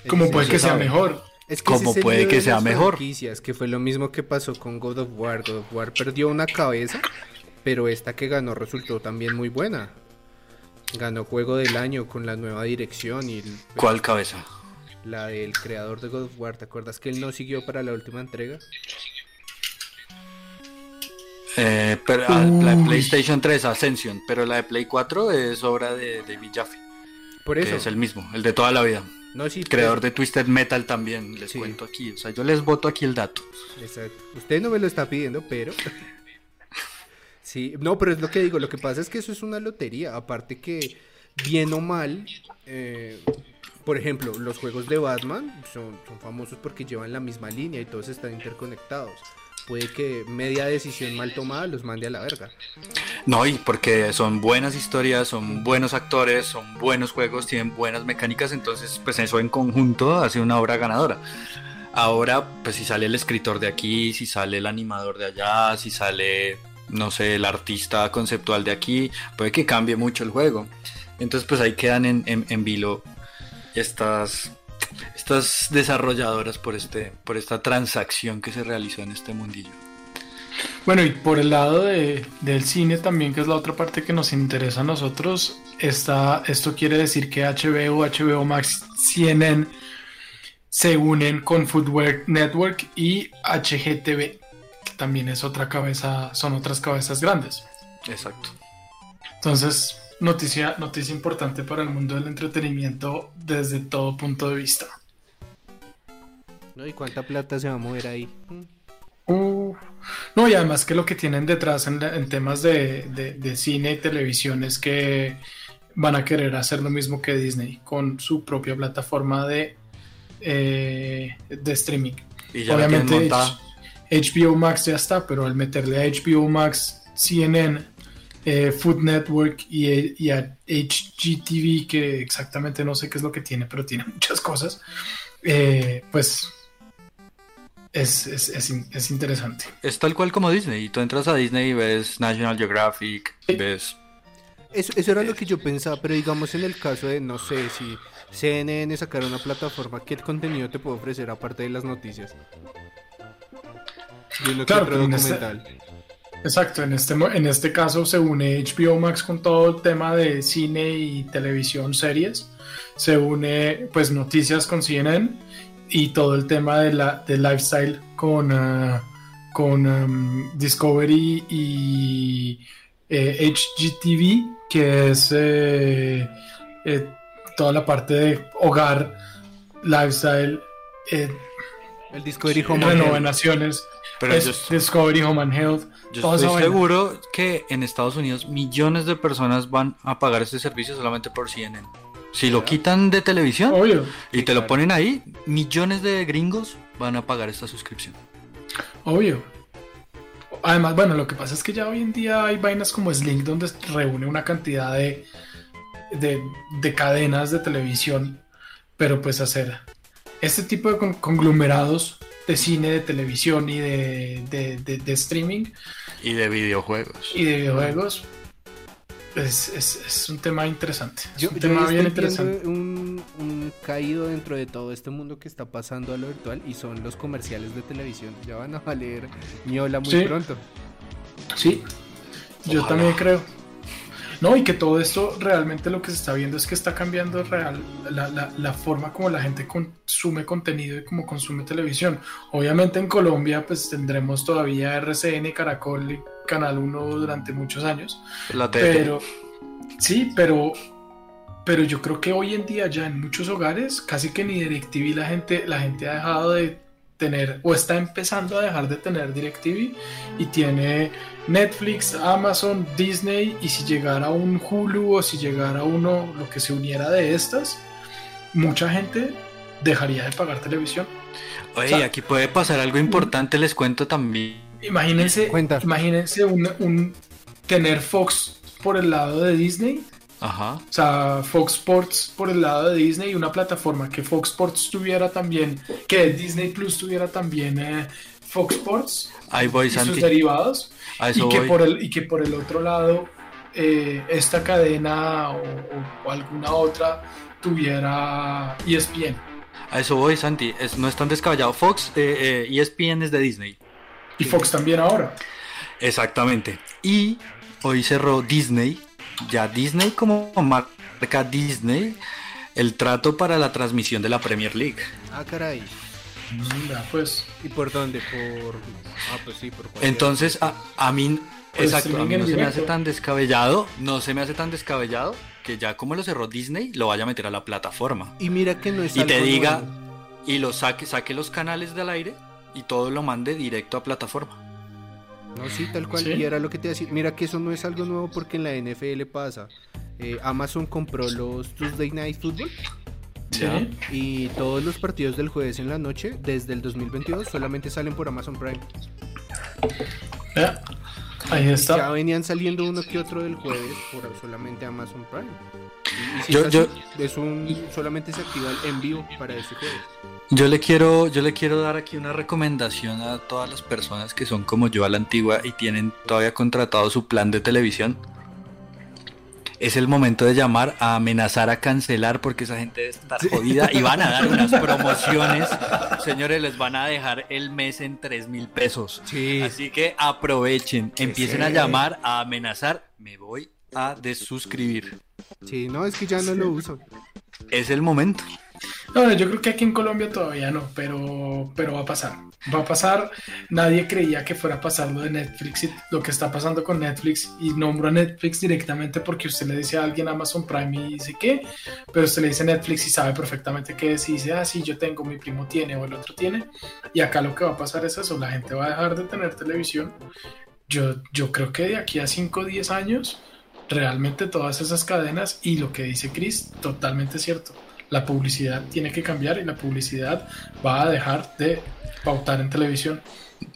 Como puede que sea mejor. Es como puede que sea mejor. Que fue lo mismo que pasó con God of War. God of War perdió una cabeza, pero esta que ganó resultó también muy buena. Ganó juego del año con la nueva dirección y... ¿Cuál cabeza? La del creador de God of War. ¿Te acuerdas que él no siguió para la última entrega? Eh, pero ah, la de PlayStation 3, Ascension, pero la de Play 4 es obra de David Jaffe. Por eso. es el mismo, el de toda la vida. No, sí, Creador de Twisted Metal también, les cuento aquí. O sea, yo les voto aquí el dato. Exacto. Usted no me lo está pidiendo, pero. <laughs> sí, no, pero es lo que digo. Lo que pasa es que eso es una lotería. Aparte que, bien o mal, eh, por ejemplo, los juegos de Batman son, son famosos porque llevan la misma línea y todos están interconectados puede que media decisión mal tomada los mande a la verga. No, y porque son buenas historias, son buenos actores, son buenos juegos, tienen buenas mecánicas, entonces pues eso en conjunto hace una obra ganadora. Ahora, pues si sale el escritor de aquí, si sale el animador de allá, si sale, no sé, el artista conceptual de aquí, puede que cambie mucho el juego. Entonces pues ahí quedan en, en, en vilo estas estas desarrolladoras por, este, por esta transacción que se realizó en este mundillo. Bueno, y por el lado de, del cine también, que es la otra parte que nos interesa a nosotros, está, esto quiere decir que HBO, HBO Max, CNN se unen con Footwear Network y HGTV, que también es otra cabeza, son otras cabezas grandes. Exacto. Entonces, noticia, noticia importante para el mundo del entretenimiento desde todo punto de vista. ¿No? ¿Y cuánta plata se va a mover ahí? Uh, no, y además que lo que tienen detrás en, temas de, cine y televisión es que van a querer hacer lo mismo que Disney con su propia plataforma de, eh, de streaming. Obviamente HBO Max ya está, pero al meterle a HBO Max CNN eh, Food Network y, a HGTV, que exactamente no sé qué es lo que tiene, pero tiene <laughs> muchas cosas, eh, pues es, es, interesante. Es tal cual como Disney. Y tú entras a Disney y ves National Geographic, ves... Eso, eso, era lo que yo pensaba, pero digamos en el caso de, no sé, si CNN sacara una plataforma, ¿qué contenido te puede ofrecer aparte de las noticias? claro, documental. Exacto, en este, en este caso se une HBO Max con todo el tema de cine y televisión, series. Se une pues noticias con CNN y todo el tema de, la, de lifestyle con, uh, con um, Discovery y HGTV, eh, que es eh, eh, toda la parte de hogar, lifestyle, eh, el Discovery Home renovaciones, Pero Discovery Home and Health. Yo estoy seguro que en Estados Unidos millones de personas van a pagar este servicio solamente por CNN. Si lo quitan de televisión y te lo ponen ahí, millones de gringos van a pagar esta suscripción. Obvio. Además, bueno, lo que pasa es que ya hoy en día hay vainas como Sling donde reúne una cantidad de, de, cadenas de televisión, pero pues hacer este tipo de conglomerados de cine, de televisión y de, de, streaming. Y de videojuegos. Y de videojuegos, es, es, es, un tema interesante. yo, un tema bien interesante. Un, un, caído dentro de todo este mundo que está pasando a lo virtual y son los comerciales de televisión. Ya van a valer ñola muy pronto. Sí, yo también creo. No, y que todo esto realmente lo que se está viendo es que está cambiando real la, la, la, forma como la gente consume contenido y como consume televisión. Obviamente en Colombia pues tendremos todavía RCN, Caracol y Canal 1 durante muchos años. La pero sí, pero pero yo creo que hoy en día ya en muchos hogares casi que ni DirecTV la gente la gente ha dejado de tener o está empezando a dejar de tener DirecTV y tiene Netflix, Amazon, Disney y si llegara un Hulu o si llegara uno lo que se uniera de estas, mucha gente dejaría de pagar televisión. Oye, aquí puede pasar algo importante, les cuento también. Imagínense, imagínense un, tener Fox por el lado de Disney. Ajá. O sea, Fox Sports por el lado de Disney y una plataforma que Fox Sports tuviera también, que Disney Plus tuviera también eh, Fox Sports y sus derivados. y, que Por el, y que por el otro lado eh, esta cadena o, alguna otra tuviera ESPN. A eso voy, Santi. Es, no es tan descabellado. Fox, eh, ESPN es de Disney. Y Fox también ahora. Exactamente. Y hoy cerró Disney, ya Disney como marca Disney, el trato para la transmisión de la Premier League. Ah, caray. Mira, pues. ¿Y por dónde? Por. Ah, pues sí, por Entonces, a, a mí. exacto, a mí no se me hace tan descabellado. No se me hace tan descabellado que ya como lo cerró Disney, lo vaya a meter a la plataforma. Y mira que no es Y te diga. Y lo saque, saque los canales del aire y todo lo mande directo a plataforma. No, sí, tal cual. Y era lo que te decía. Mira que eso no es algo nuevo porque en la NFL pasa. Eh, Amazon compró los Tuesday Night Football. Sí. Y todos los partidos del jueves en la noche, desde el 2022, solamente salen por Amazon Prime. ahí está. Ya venían saliendo uno que otro del jueves por solamente Amazon Prime. yo, yo, es un solamente se activa el en vivo para ese jueves. Yo le quiero, yo le quiero dar aquí una recomendación a todas las personas que son como yo a la antigua y tienen todavía contratado su plan de televisión. Es el momento de llamar a amenazar a cancelar porque esa gente está jodida y van a dar <laughs> unas promociones. Señores, les van a dejar el mes en 3 mil pesos. Así que aprovechen, empiecen a llamar, a amenazar. Me voy a desuscribir. Sí, no, es que ya no lo uso. Es el momento. No, yo creo que aquí en Colombia todavía no, pero, pero va a pasar. Va a pasar. Nadie creía que fuera a pasar lo de Netflix y lo que está pasando con Netflix. Y nombro a Netflix directamente porque usted le dice a alguien Amazon Prime y dice qué, pero usted le dice Netflix y sabe perfectamente qué es. Y dice, ah, sí, yo tengo, mi primo tiene o el otro tiene. Y acá lo que va a pasar es eso: la gente va a dejar de tener televisión. Yo, yo creo que de aquí a 5 o 10 años, realmente todas esas cadenas y lo que dice Chris, totalmente cierto la publicidad tiene que cambiar y la publicidad va a dejar de pautar en televisión.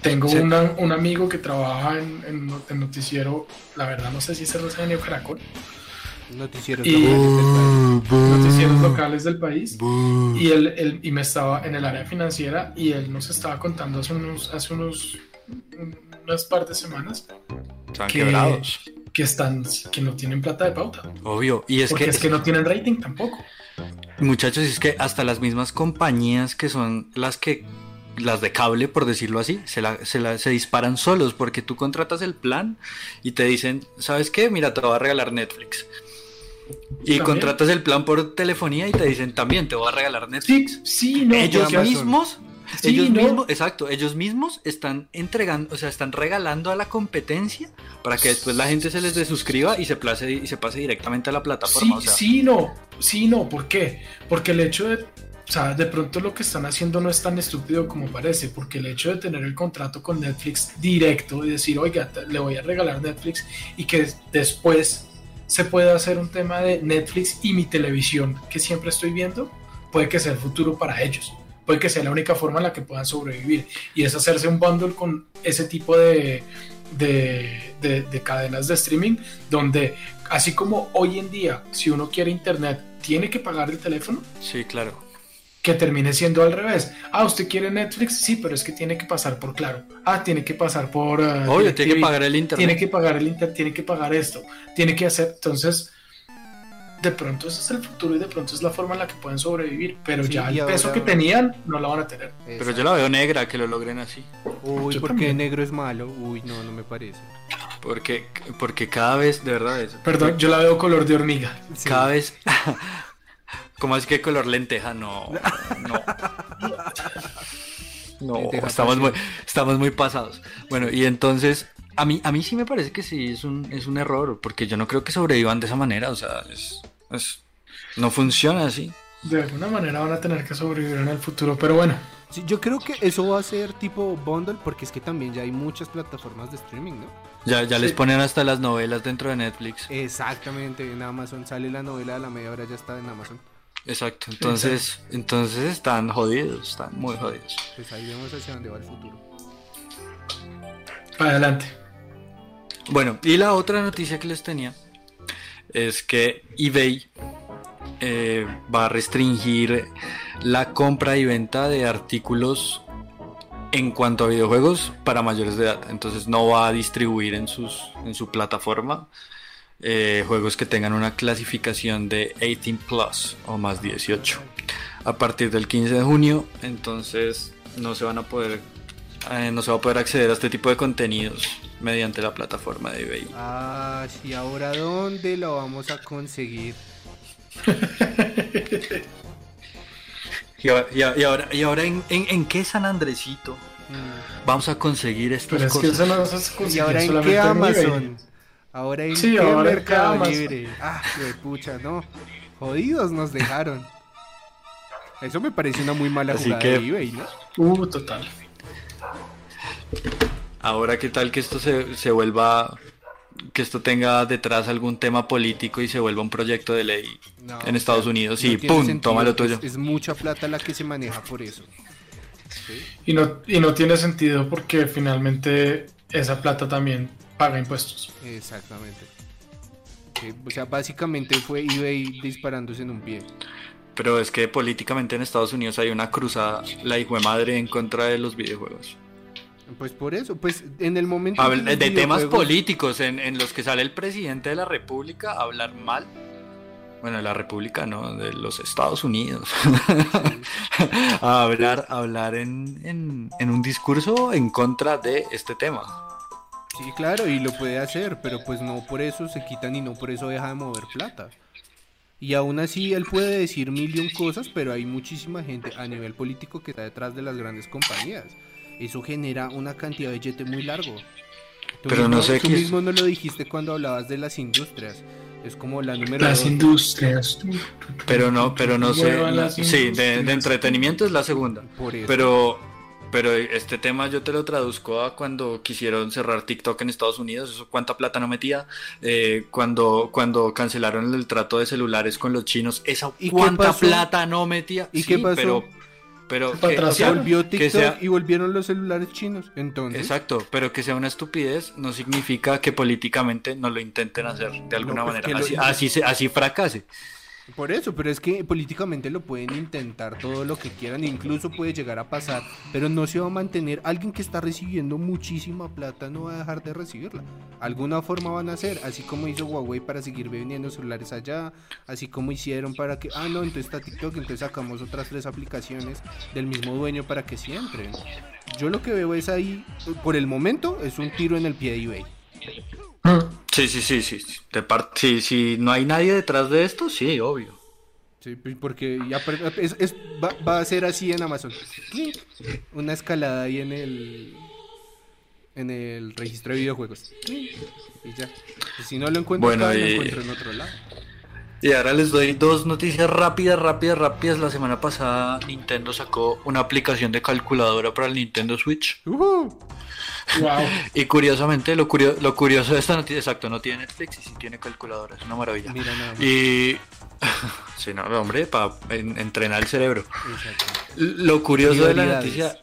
Tengo un amigo que trabaja en, en, noticiero, la verdad no sé si es el Caracol. Noticieros, y, locales noticieros locales del país. Y él, y me estaba en el área financiera y él nos estaba contando hace unos, hace unos unas par de semanas están que, quebrados. que están que no tienen plata de pauta. Obvio, y es Porque que es que no tienen rating tampoco. Muchachos, es que hasta las mismas compañías que son las que las de cable, por decirlo así, se, se, disparan solos porque tú contratas el plan y te dicen, ¿sabes qué? Mira, te voy a regalar Netflix. Y contratas el plan por telefonía y te dicen también te voy a regalar Netflix. Sí, no, ellos mismos, ellos mismos, exacto, ellos mismos están entregando, o sea, están regalando a la competencia para que después la gente se les desuscriba y se place, y se pase directamente a la plataforma. Sí, sí, no, sí, no, ¿por qué? Porque el hecho de o sea, de pronto lo que están haciendo no es tan estúpido como parece, porque el hecho de tener el contrato con Netflix directo y decir, oiga, le voy a regalar Netflix y que después se pueda hacer un tema de Netflix y mi televisión que siempre estoy viendo, puede que sea el futuro para ellos. Puede que sea la única forma en la que puedan sobrevivir. Y es hacerse un bundle con ese tipo de, de, de, cadenas de streaming, donde así como hoy en día, si uno quiere internet, tiene que pagar el teléfono. Sí, claro que termine siendo al revés. Ah, usted quiere Netflix, sí, pero es que tiene que pasar por claro. Ah, tiene que pasar por. Uh, Obvio, tiene que pagar el internet. Tiene que pagar el internet, tiene que pagar esto, tiene que hacer. Entonces, de pronto ese es el futuro y de pronto es la forma en la que pueden sobrevivir. Pero ya el peso que tenían no lo van a tener. Pero yo la veo negra que lo logren así. Uy, porque negro es malo. Uy, no, no me parece. Porque, porque cada vez, de verdad, es. Perdón, yo la veo color de hormiga. Cada vez. <laughs> ¿Cómo es que color lenteja? No, no. <laughs> No, estamos muy, estamos muy pasados. Bueno, y entonces, a mí, a mí sí me parece que sí es un, es un error, porque yo no creo que sobrevivan de esa manera, o sea, es, no funciona así. De alguna manera van a tener que sobrevivir en el futuro, pero bueno. Sí, yo creo que eso va a ser tipo bundle, porque es que también ya hay muchas plataformas de streaming, ¿no? Ya, ya les ponen hasta las novelas dentro de Netflix. Exactamente, en Amazon sale la novela de la media hora, ya está en Amazon. Exacto, entonces, entonces están jodidos, están muy jodidos. Pues ahí vemos hacia dónde va el futuro. Adelante. Bueno, y la otra noticia que les tenía es que eBay eh, va a restringir la compra y venta de artículos en cuanto a videojuegos para mayores de edad. Entonces no va a distribuir en, sus, en su plataforma eh, juegos que tengan una clasificación de 18 plus o más 18 a partir del 15 de junio entonces no se van a poder eh, no se va a poder acceder a este tipo de contenidos mediante la plataforma de eBay ah y ahora dónde lo vamos a conseguir <laughs> y, ahora, y ahora, en, en, qué San Andresito mm. vamos a conseguir estas cosas y ahora en qué Amazon Ahora en sí, Mercado Libre. Ah, qué pucha, no. Jodidos nos dejaron. Eso me parece una muy mala Así jugada que... de eBay, ¿no? Uh, total. Ahora, ¿qué tal que esto se, se vuelva que esto tenga detrás algún tema político y se vuelva un proyecto de ley en Estados Unidos y ¡pum! Toma lo tuyo. Es, mucha plata la que se maneja por eso. Y, no, y no tiene sentido porque finalmente esa plata también paga impuestos. Exactamente. o sea, básicamente fue eBay disparándose en un pie. Pero es que políticamente en Estados Unidos hay una cruzada, la hijo de madre, en contra de los videojuegos. Pues por eso, pues en el momento... de, temas políticos en, en, los que sale el presidente de la República a hablar mal. Bueno, de la República, no, de los Estados Unidos. <laughs> a hablar, hablar en, en, en un discurso en contra de este tema. Sí, claro, y lo puede hacer, pero pues no por eso se quitan y no por eso deja de mover plata. Y aún así él puede decir mil y cosas, pero hay muchísima gente a nivel político que está detrás de las grandes compañías. Eso genera una cantidad de billete muy largo. pero no sé Tú mismo no lo dijiste cuando hablabas de las industrias. Es como la número Las industrias. Pero no, pero no sé. sí, de, de, entretenimiento es la segunda. Por eso. Pero pero este tema yo te lo traduzco a cuando quisieron cerrar TikTok en Estados Unidos, eso cuánta plata no metía, eh, cuando, cuando cancelaron el trato de celulares con los chinos, esa cuánta plata no metía. ¿Y qué pasó? Pero, pero que, volvió TikTok y volvieron los celulares chinos. Entonces. Exacto, pero que sea una estupidez no significa que políticamente no lo intenten hacer de alguna pues manera. Así, así, así fracase. Por eso, pero es que políticamente lo pueden intentar todo lo que quieran, incluso puede llegar a pasar, pero no se va a mantener. Alguien que está recibiendo muchísima plata no va a dejar de recibirla. Alguna forma van a hacer, así como hizo Huawei para seguir vendiendo celulares allá, así como hicieron para que, ah, no, entonces está TikTok, entonces sacamos otras tres aplicaciones del mismo dueño para que sí entren. Yo lo que veo es ahí, por el momento, es un tiro en el pie de eBay. Sí, sí, sí, sí. De parte, si, si no hay nadie detrás de esto, sí, obvio. Sí, pues, porque ya es, va, a ser así en Amazon. Una escalada ahí en el en el registro de videojuegos. Y ya. si no lo encuentro lo encuentro en otro lado. Y ahora les doy dos noticias rápidas, rápidas, rápidas. La semana pasada Nintendo sacó una aplicación de calculadora para el Nintendo Switch. <laughs> y curiosamente, lo, lo curioso de esta noticia, exacto, no tiene Netflix y sí tiene calculadora, es una maravilla. Y <laughs> sí, no, hombre, para entrenar el cerebro. Lo curioso de la noticia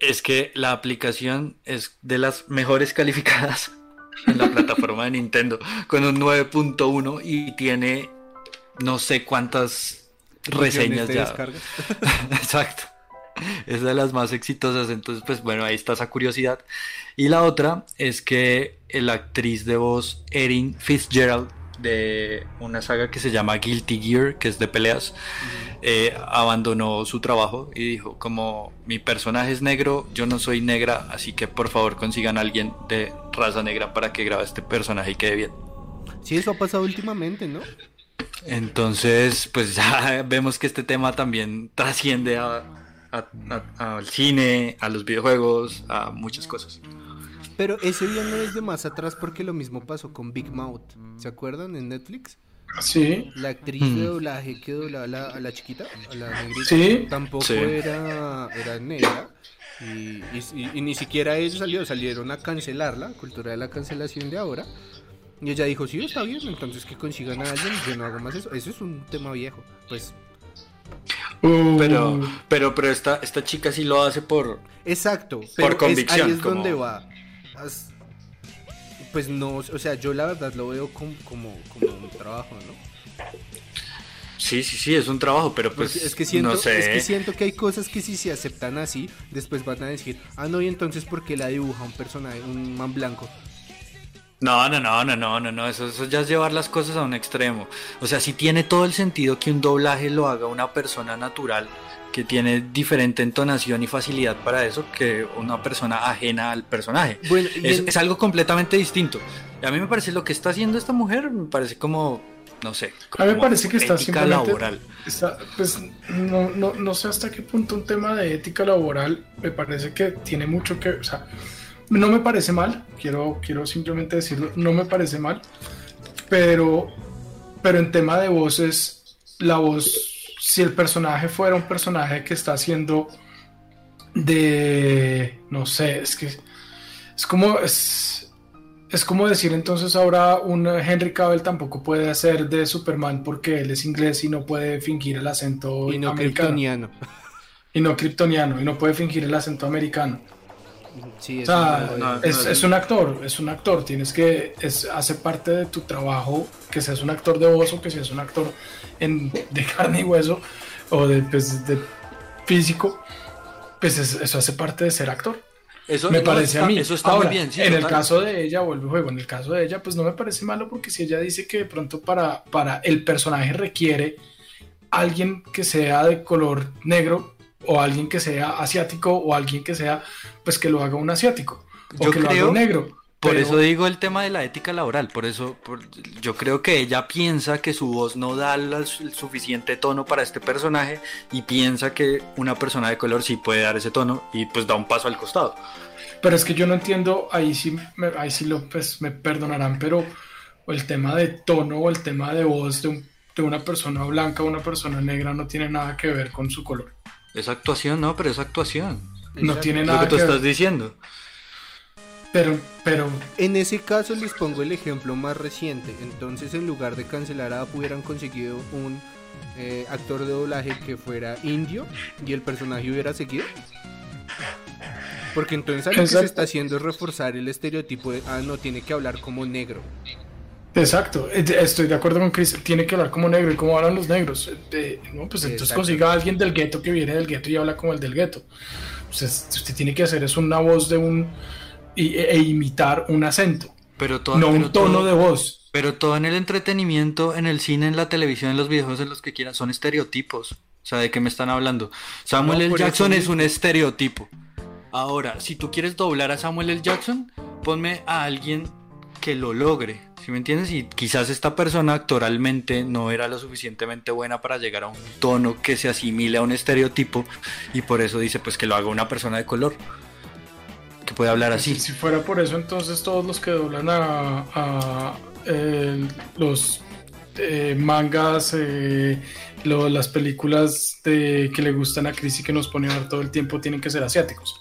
es que la aplicación es de las mejores calificadas <laughs> en la plataforma de Nintendo, con un 9.1 y tiene no sé cuántas reseñas ya. <laughs> Exacto. Es de las más exitosas, entonces pues bueno, ahí está esa curiosidad. Y la otra es que la actriz de voz Erin Fitzgerald de una saga que se llama Guilty Gear, que es de peleas, eh, abandonó su trabajo y dijo como mi personaje es negro, yo no soy negra, así que por favor consigan a alguien de raza negra para que grabe este personaje y quede bien. Sí, eso ha pasado últimamente, ¿no? Entonces, pues ya <laughs> vemos que este tema también trasciende al cine, a los videojuegos, a muchas cosas. Pero ese día no es de más atrás porque lo mismo pasó con Big Mouth. ¿Se acuerdan en Netflix? Sí. La actriz de mm. doblaje que doblaba a la, chiquita, a la negrita, tampoco Era, era negra. Y, ni siquiera ellos salió, salieron a cancelarla, cultura de la cancelación de ahora. Y ella dijo, sí, está bien, entonces que consigan a alguien, yo no hago más eso. Eso es un tema viejo, pues. Pero, pero, pero esta, esta chica sí lo hace por... Exacto. por convicción. ahí es donde va pues no, o sea, yo la verdad lo veo como, como, un trabajo, ¿no? Sí, sí, sí, es un trabajo, pero pues es que siento, no sé. Es que siento que hay cosas que si se aceptan así, después van a decir, ah, no, y entonces ¿por qué la dibuja un personaje, un man blanco? No, no, no, no, no, no, no, eso, eso ya es llevar las cosas a un extremo. O sea, si tiene todo el sentido que un doblaje lo haga una persona natural, que tiene diferente entonación y facilidad para eso que una persona ajena al personaje. es, algo completamente distinto. Y a mí me parece lo que está haciendo esta mujer, me parece como, no sé. a mí me parece que está simplemente... laboral. pues no, no, no sé hasta qué punto un tema de ética laboral me parece que tiene mucho que... O sea, no me parece mal, quiero, quiero simplemente decirlo, no me parece mal, pero, pero en tema de voces, la voz si el personaje fuera un personaje que está haciendo de, no sé, es que es como, es, es como decir entonces ahora un Henry Cavill tampoco puede hacer de Superman porque él es inglés y no puede fingir el acento y no americano. Y no kryptoniano, y no puede fingir el acento americano. Sí, es, es, un actor, es un actor, tienes que, es, hace parte de tu trabajo que seas un actor de voz o que seas un actor en, de <laughs> carne y hueso o de, pues, de físico, pues eso hace parte de ser actor. Eso me parece a mí. Eso está muy bien. en el caso de ella, vuelvo juego, en el caso de ella, pues no me parece malo porque si ella dice que de pronto para, para el personaje requiere alguien que sea de color negro, o alguien que sea asiático o alguien que sea, pues que lo haga un asiático o que lo haga un negro. Por eso digo el tema de la ética laboral, por eso yo creo que ella piensa que su voz no da el suficiente tono para este personaje y piensa que una persona de color sí puede dar ese tono y pues da un paso al costado. Pero es que yo no entiendo, ahí sí, ahí sí lo, pues, me perdonarán, pero el tema de tono o el tema de voz de, de una persona blanca o una persona negra no tiene nada que ver con su color. Es actuación, no, pero es actuación. No tiene nada Lo que tú estás diciendo. Pero, pero. En ese caso les pongo el ejemplo más reciente. Entonces, en lugar de cancelar a hubieran conseguido un eh, actor de doblaje que fuera indio y el personaje hubiera seguido. Porque entonces lo que se está haciendo es reforzar el estereotipo de, ah, no, tiene que hablar como negro. Exacto, eh, estoy de acuerdo con Chris, tiene que hablar como negro y como hablan los negros. Eh, no, pues entonces consiga a alguien del gueto que viene del gueto y habla como el del gueto. Pues usted tiene que hacer es una voz de un e, e, imitar un acento, pero todo, no un tono de voz. Pero todo en el entretenimiento, en el cine, en la televisión, en los videojuegos, en los que quieran, son estereotipos. O sea, ¿de qué me están hablando? Samuel L. Jackson es un estereotipo. Ahora, si tú quieres doblar a Samuel L. Jackson, ponme a alguien que lo logre ¿Sí me entiendes? Y quizás esta persona actoralmente no era lo suficientemente buena para llegar a un tono que se asimile a un estereotipo y por eso dice pues que lo haga una persona de color que puede hablar así. Si, fuera por eso, entonces todos los que doblan a, los eh, mangas, eh, las películas de, que le gustan a Chris y que nos pone a ver todo el tiempo tienen que ser asiáticos.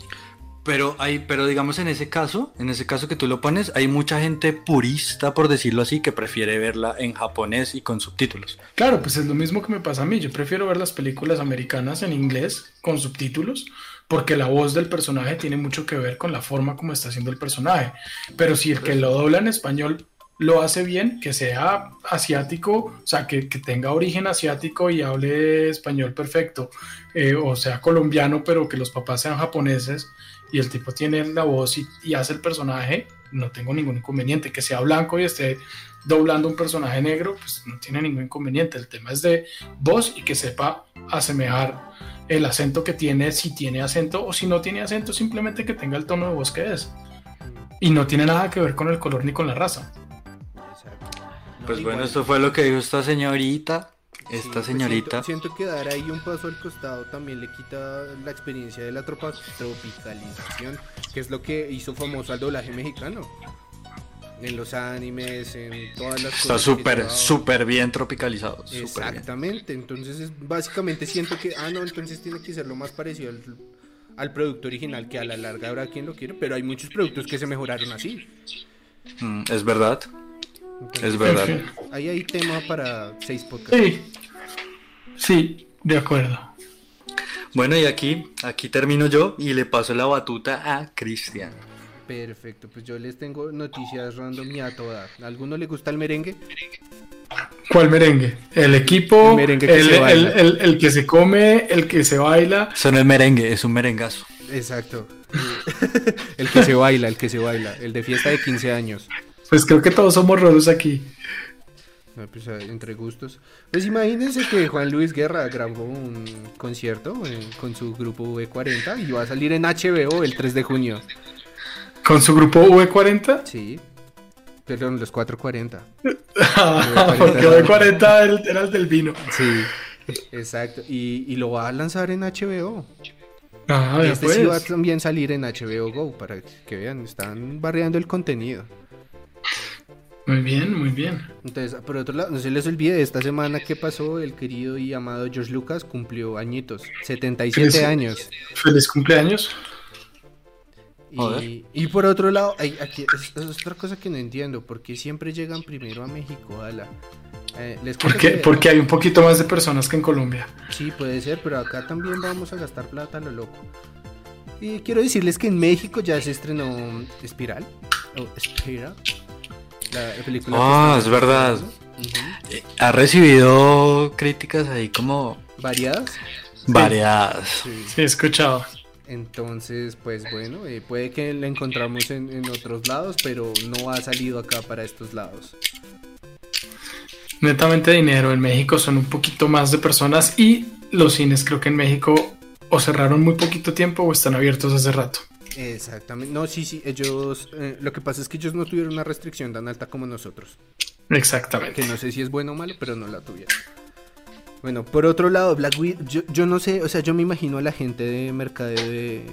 Pero hay, pero digamos en ese caso, en ese caso que tú lo pones, hay mucha gente purista, por decirlo así, que prefiere verla en japonés y con subtítulos. Claro, pues es lo mismo que me pasa a mí. Yo prefiero ver las películas americanas en inglés con subtítulos porque la voz del personaje tiene mucho que ver con la forma como está haciendo el personaje. Pero si el que lo dobla en español lo hace bien, que sea asiático, o sea, que, que tenga origen asiático y hable español perfecto, eh, o sea, colombiano, pero que los papás sean japoneses y el tipo tiene la voz y, y hace el personaje, no tengo ningún inconveniente. Que sea blanco y esté doblando un personaje negro, pues no tiene ningún inconveniente. El tema es de voz y que sepa asemejar el acento que tiene, si tiene acento o si no tiene acento, simplemente que tenga el tono de voz que es. Y no tiene nada que ver con el color ni con la raza. Pues bueno, esto fue lo que dijo esta señorita. Sí, Esta pues señorita. siento, siento que dar ahí un paso al costado también le quita la experiencia de la tropa tropicalización, que es lo que hizo famoso al doblaje mexicano. En los animes, en todas las Está súper, súper bien tropicalizado. bien. Exactamente, entonces es- básicamente siento que, ah, no, entonces tiene que ser lo más parecido al, al producto original, que a la larga habrá quien lo quiere, pero hay muchos productos que se mejoraron así. Mm, es verdad, Entonces, es verdad. Ahí hay tema para seis podcasts. Sí, sí, de acuerdo. Bueno, y aquí, aquí termino yo y le paso la batuta a Cristian. Perfecto, pues yo les tengo noticias random y a toda. ¿A alguno le gusta el merengue? ¿Cuál merengue? El equipo, El merengue que el, se el- baila. el- el que se come, el que se baila. Eso no es merengue, es un merengazo. Exacto. <laughs> el que se baila, el que se baila, el de fiesta de 15 años. Pues creo que todos somos rolos aquí. No, pues, eh, entre gustos. Pues imagínense que Juan Luis Guerra grabó un concierto eh, con su grupo V40 y va a salir en HBO el 3 de junio. Con su grupo V40. Sí. Perdón, los 440. <laughs> Porque V40 era el- del vino. Sí. Exacto. Y, y lo va a lanzar en HBO. Ah, Y este sí va a pues. también salir en HBO Go para que vean, están barreando el contenido. Muy bien, muy bien. Entonces, por otro lado, no se les olvide, esta semana que pasó, el querido y amado George Lucas cumplió añitos, 77 Sí, sí. años. Feliz cumpleaños. Y, y por otro lado, hay, aquí, es, es otra cosa que no entiendo, porque siempre llegan primero a México, ala. Eh, les cuento Porque, que- porque hay un poquito más de personas que en Colombia. Sí, puede ser, pero acá también vamos a gastar plata a lo loco. Y quiero decirles que en México ya se estrenó Espiral, o Espiral, la película. que Ah, es verdad. Ha recibido críticas ahí como Variadas. variadas. Sí. Sí, he escuchado. Entonces, pues bueno, eh, puede que la encontramos en, en otros lados, pero no ha salido acá para estos lados. Netamente dinero. En México son un poquito más de personas y los cines creo que en México o cerraron muy poquito tiempo o están abiertos hace rato. Exactamente. No, sí, sí, ellos, eh, lo que pasa es que ellos no tuvieron una restricción tan alta como nosotros. Exactamente. Que no sé si es bueno o malo, pero no la tuvieron. Bueno, por otro lado, Black Widow, yo, yo no sé, o sea, yo me imagino a la gente de mercadeo de...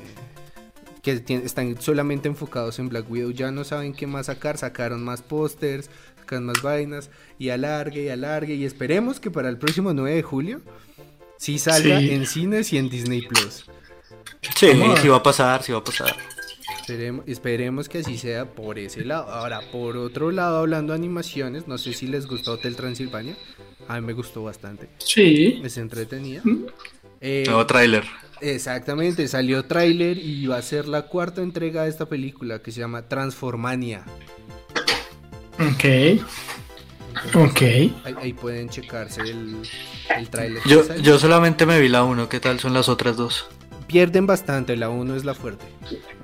que están solamente enfocados en Black Widow, ya no saben qué más sacar, sacaron más pósters, sacaron más vainas, y alargue y alargue, y esperemos que para el próximo 9 de julio sí salga Sí. en cines y en Disney Plus. Sí, ¿Cómo? sí va a pasar, sí va a pasar. Esperemos, esperemos que así sea por ese lado. Ahora, por otro lado, hablando de animaciones, no sé si les gustó Hotel Transilvania. A mí me gustó bastante. Sí. Es entretenida. Mm. Eh, Nuevo tráiler. exactamente, salió tráiler y va a ser la cuarta entrega de esta película que se llama Transformania. Ok. Ok. Ahí, ahí pueden checarse el, el tráiler. Yo, yo solamente me vi la 1, ¿qué tal son las otras dos? Pierden bastante, la 1 es la fuerte.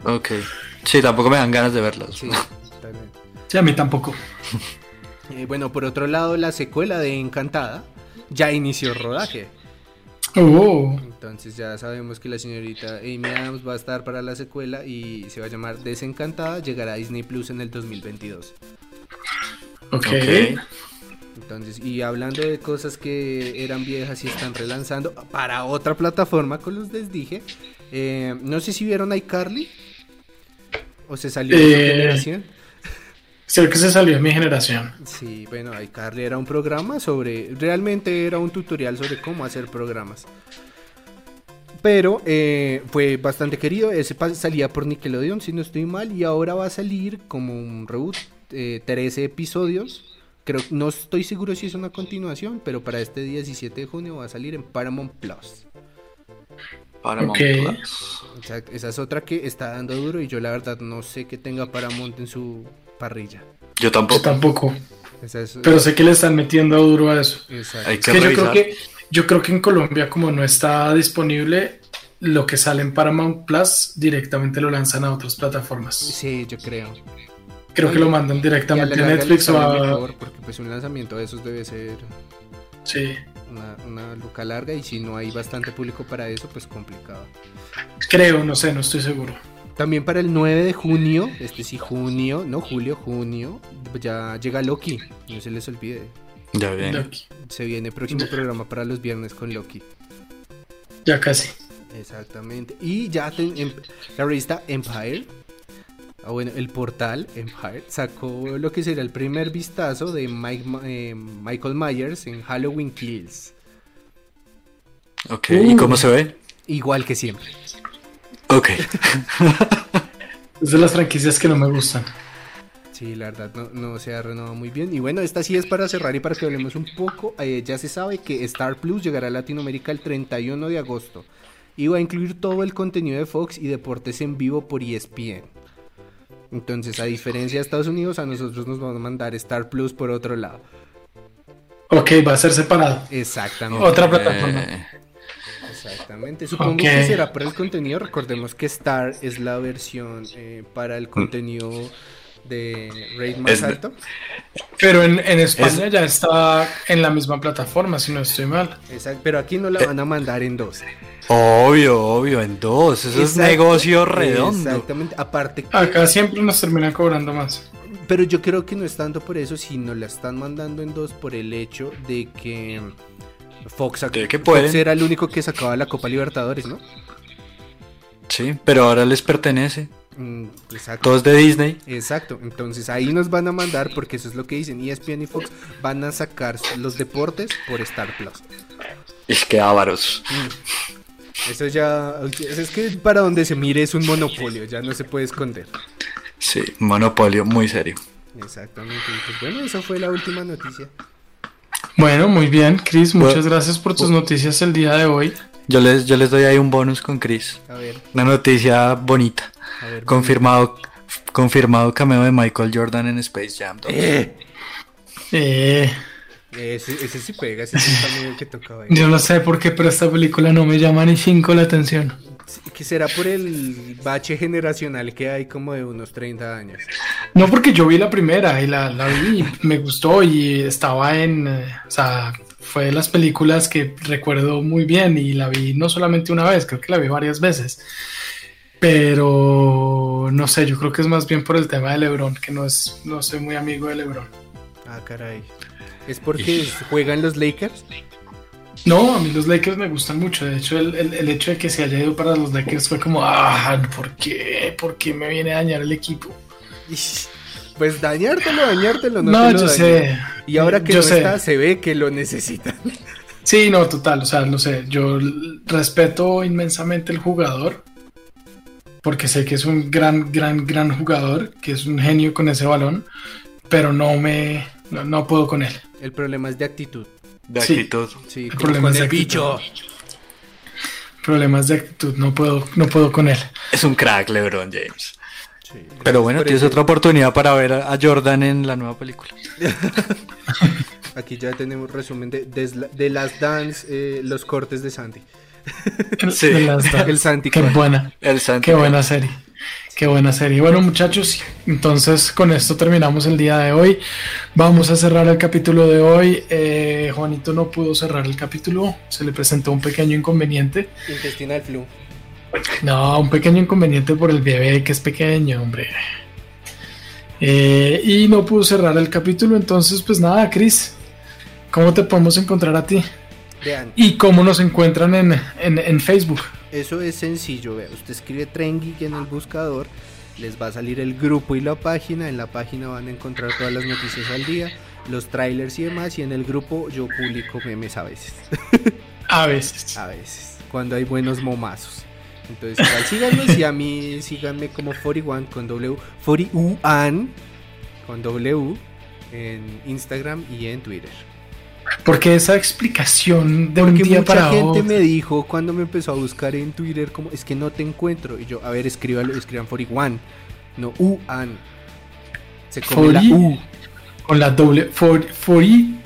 Ok. Sí, tampoco me dan ganas de verlas. Sí, <laughs> está bien. Sí, a mí tampoco. <laughs> Eh, bueno, por otro lado, la secuela de Encantada ya inició rodaje. Oh. Entonces ya sabemos que la señorita Amy Adams va a estar para la secuela y se va a llamar Desencantada. Llegará a Disney Plus en el 2022. Ok. Entonces, y hablando de cosas que eran viejas y están relanzando para otra plataforma, con los les dije. eh, no sé si vieron iCarly. O se salió de Eh, generación. Creo que se salió de mi generación. Sí, bueno, iCarly era un programa sobre. Realmente era un tutorial sobre cómo hacer programas. Pero eh, fue bastante querido. Ese salía por Nickelodeon, si no estoy mal. Y ahora va a salir como un reboot. eh, 13 episodios. Creo, no estoy seguro si es una continuación. Pero para este 17 de junio va a salir en Paramount Plus. Paramount Ok. Plus. O sea, esa es otra que está dando duro. Y yo la verdad no sé que tenga Paramount en su parrilla. Yo Yo tampoco. tampoco. Esa es- Pero sé que le están metiendo duro a eso. exacto. Hay Es que que yo creo que, yo creo que en Colombia, como no está disponible, lo que sale en Paramount Plus directamente lo lanzan a otras plataformas. Sí, yo creo. Creo que lo mandan directamente a Netflix o a. mejor, porque pues un lanzamiento de esos debe ser Sí, una, una luca larga y si no hay bastante público para eso, pues complicado. creo, no sé, no estoy seguro. También para el 9 de junio, este sí, junio, no julio, junio, ya llega Loki, no se les olvide. Ya bien. Loki. Se viene próximo programa para los viernes con Loki. Ya casi. Exactamente. Y ya ten- la revista Empire, ah, bueno, el portal Empire, sacó lo que será el primer vistazo de Mike, eh, Michael Myers en Halloween Kills. Ok, ¿y cómo se ve? Igual que siempre. Ok. <laughs> Es de las franquicias que no me gustan. Sí, la verdad no, no se ha renovado muy bien. Y bueno, esta sí es para cerrar y para que hablemos un poco. eh, ya se sabe que Star Plus llegará a Latinoamérica el 31 de agosto. Y va a incluir todo el contenido de Fox y deportes en vivo por ESPN. Entonces, a diferencia de Estados Unidos, a nosotros nos van a mandar Star Plus por otro lado. Ok, va a ser separado. Exactamente. Otra plataforma. Eh, Exactamente. Supongo que será para el contenido. Recordemos que Star es la versión eh, para el contenido de rate más Es alto. Pero en, en España ya está en la misma plataforma, si no estoy mal. Exacto. Pero aquí no la van a mandar en dos. obvio, obvio, en dos. Eso es Exacto. negocio redondo. Exactamente. Aparte, Acá siempre nos terminan cobrando más. pero yo creo que no es tanto por eso, sino la están mandando en dos por el hecho de que Fox, De que Fox era el único que sacaba la Copa Libertadores, ¿no? Sí, pero ahora les pertenece. Mm, exacto. Todo es de Disney. Exacto, entonces ahí nos van a mandar, porque eso es lo que dicen, ESPN y Fox van a sacar los deportes por Star Plus. Es que ávaros. Eso ya, es que para donde se mire es un monopolio, ya no se puede esconder. Sí, monopolio muy serio. Exactamente, pues bueno, esa fue la última noticia. Bueno, muy bien, Chris, muchas Bueno. gracias por tus noticias el día de hoy. Yo les, yo les doy ahí un bonus con Chris. A ver, Una noticia bonita. a ver. Confirmado, confirmado cameo de Michael Jordan en Space Jam 2. Eh, Eh, ese, ese sí pega, ese sí que tocaba ahí. yo no sé por qué, pero esta película no me llama ni cinco la atención. Que será por el bache generacional que hay como de unos 30 años. No porque yo vi la primera y la, la vi, y me gustó y estaba en, eh, o sea, fue de las películas que recuerdo muy bien y la vi no solamente una vez, creo que la vi varias veces. Pero no sé, yo creo que es más bien por el tema de LeBron, que no es, no soy muy amigo de LeBron. Ah, caray. ¿Es porque juegan los Lakers? No, a mí los Lakers me gustan mucho. De hecho, el, el- el hecho de que se haya ido para los Lakers fue como, ah, ¿por qué? ¿Por qué me viene a dañar el equipo? Pues dañártelo, dañártelo, no, No, te lo yo dañé. sé. Y ahora que Yo no sé. está, se ve que lo necesitan. Sí, no, total, o sea, lo sé. Yo respeto inmensamente el jugador, porque sé que es un gran, gran, gran jugador, que es un genio con ese balón, pero no me, no, no puedo con él. El problema es de actitud. De Sí. actitud. Sí, El como problema con es de el bicho. actitud. Problemas de actitud, no puedo, no puedo con él. Es un crack LeBron James. Sí. Pero bueno, tienes otra oportunidad para ver a Jordan en la nueva película. <laughs> Aquí ya tenemos resumen de, de, de las dance, eh, los cortes de Santi. El- Sí. de las Dance. El Santi Qué buena. El Santi. Qué buena serie. Qué buena serie. Bueno, muchachos, entonces con esto terminamos el día de hoy. Vamos a cerrar el capítulo de hoy. Eh, Juanito no pudo cerrar el capítulo. Se le presentó un pequeño inconveniente. Intestinal flu. No, un pequeño inconveniente por el bebé que es pequeño, hombre. Eh, y no pudo cerrar el capítulo, entonces pues nada, Chris, ¿cómo te podemos encontrar a ti? Vean, ¿Y cómo nos encuentran en, en, en Facebook? eso es sencillo. Vea, usted escribe Tren Geek en el buscador, les va a salir el grupo y la página. En la página van a encontrar todas las noticias al día, los trailers y demás. Y en el grupo yo publico memes a veces. A veces. a veces, cuando hay buenos momazos. Entonces, igual síganos y a mí síganme como 41 con W, 41 con W en Instagram y en Twitter. Porque esa explicación de un Porque día mucha para gente otro. me dijo cuando me empezó a buscar en Twitter como es que no te encuentro y yo, a ver, escríbalo, escriban 41, no UAN. Se come la 40, U. Con la doble. For, for I,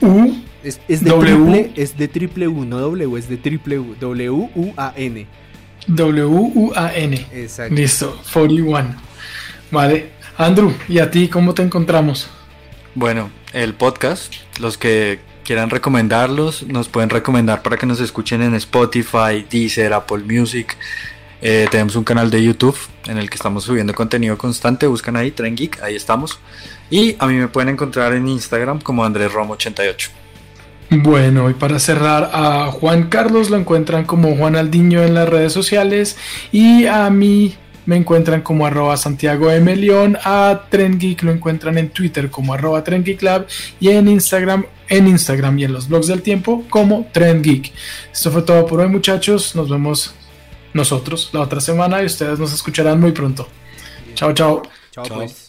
U. Es, es de W. triple, es de triple U, no W, es de triple U, W U A N. W-U-A-N. Exacto. Listo, 41. Vale. Andrew, ¿y a ti cómo te encontramos? Bueno, el podcast, los que quieran recomendarlos, nos pueden recomendar para que nos escuchen en Spotify, Deezer, Apple Music. Eh, tenemos un canal de YouTube en el que estamos subiendo contenido constante. Buscan ahí, Tren Geek, ahí estamos. Y a mí me pueden encontrar en Instagram como Andrés Romo 88. Bueno, y para cerrar, a Juan Carlos lo encuentran como Juan Aldiño en las redes sociales y a mí me encuentran como arroba Santiago M. León, a Tren Geek lo encuentran en Twitter como arroba Lab y en Instagram, en Instagram y en los blogs del tiempo como Tren Geek. Esto fue todo por hoy muchachos, nos vemos nosotros la otra semana y ustedes nos escucharán muy pronto. Chao, chao. Chao, Chao. pues.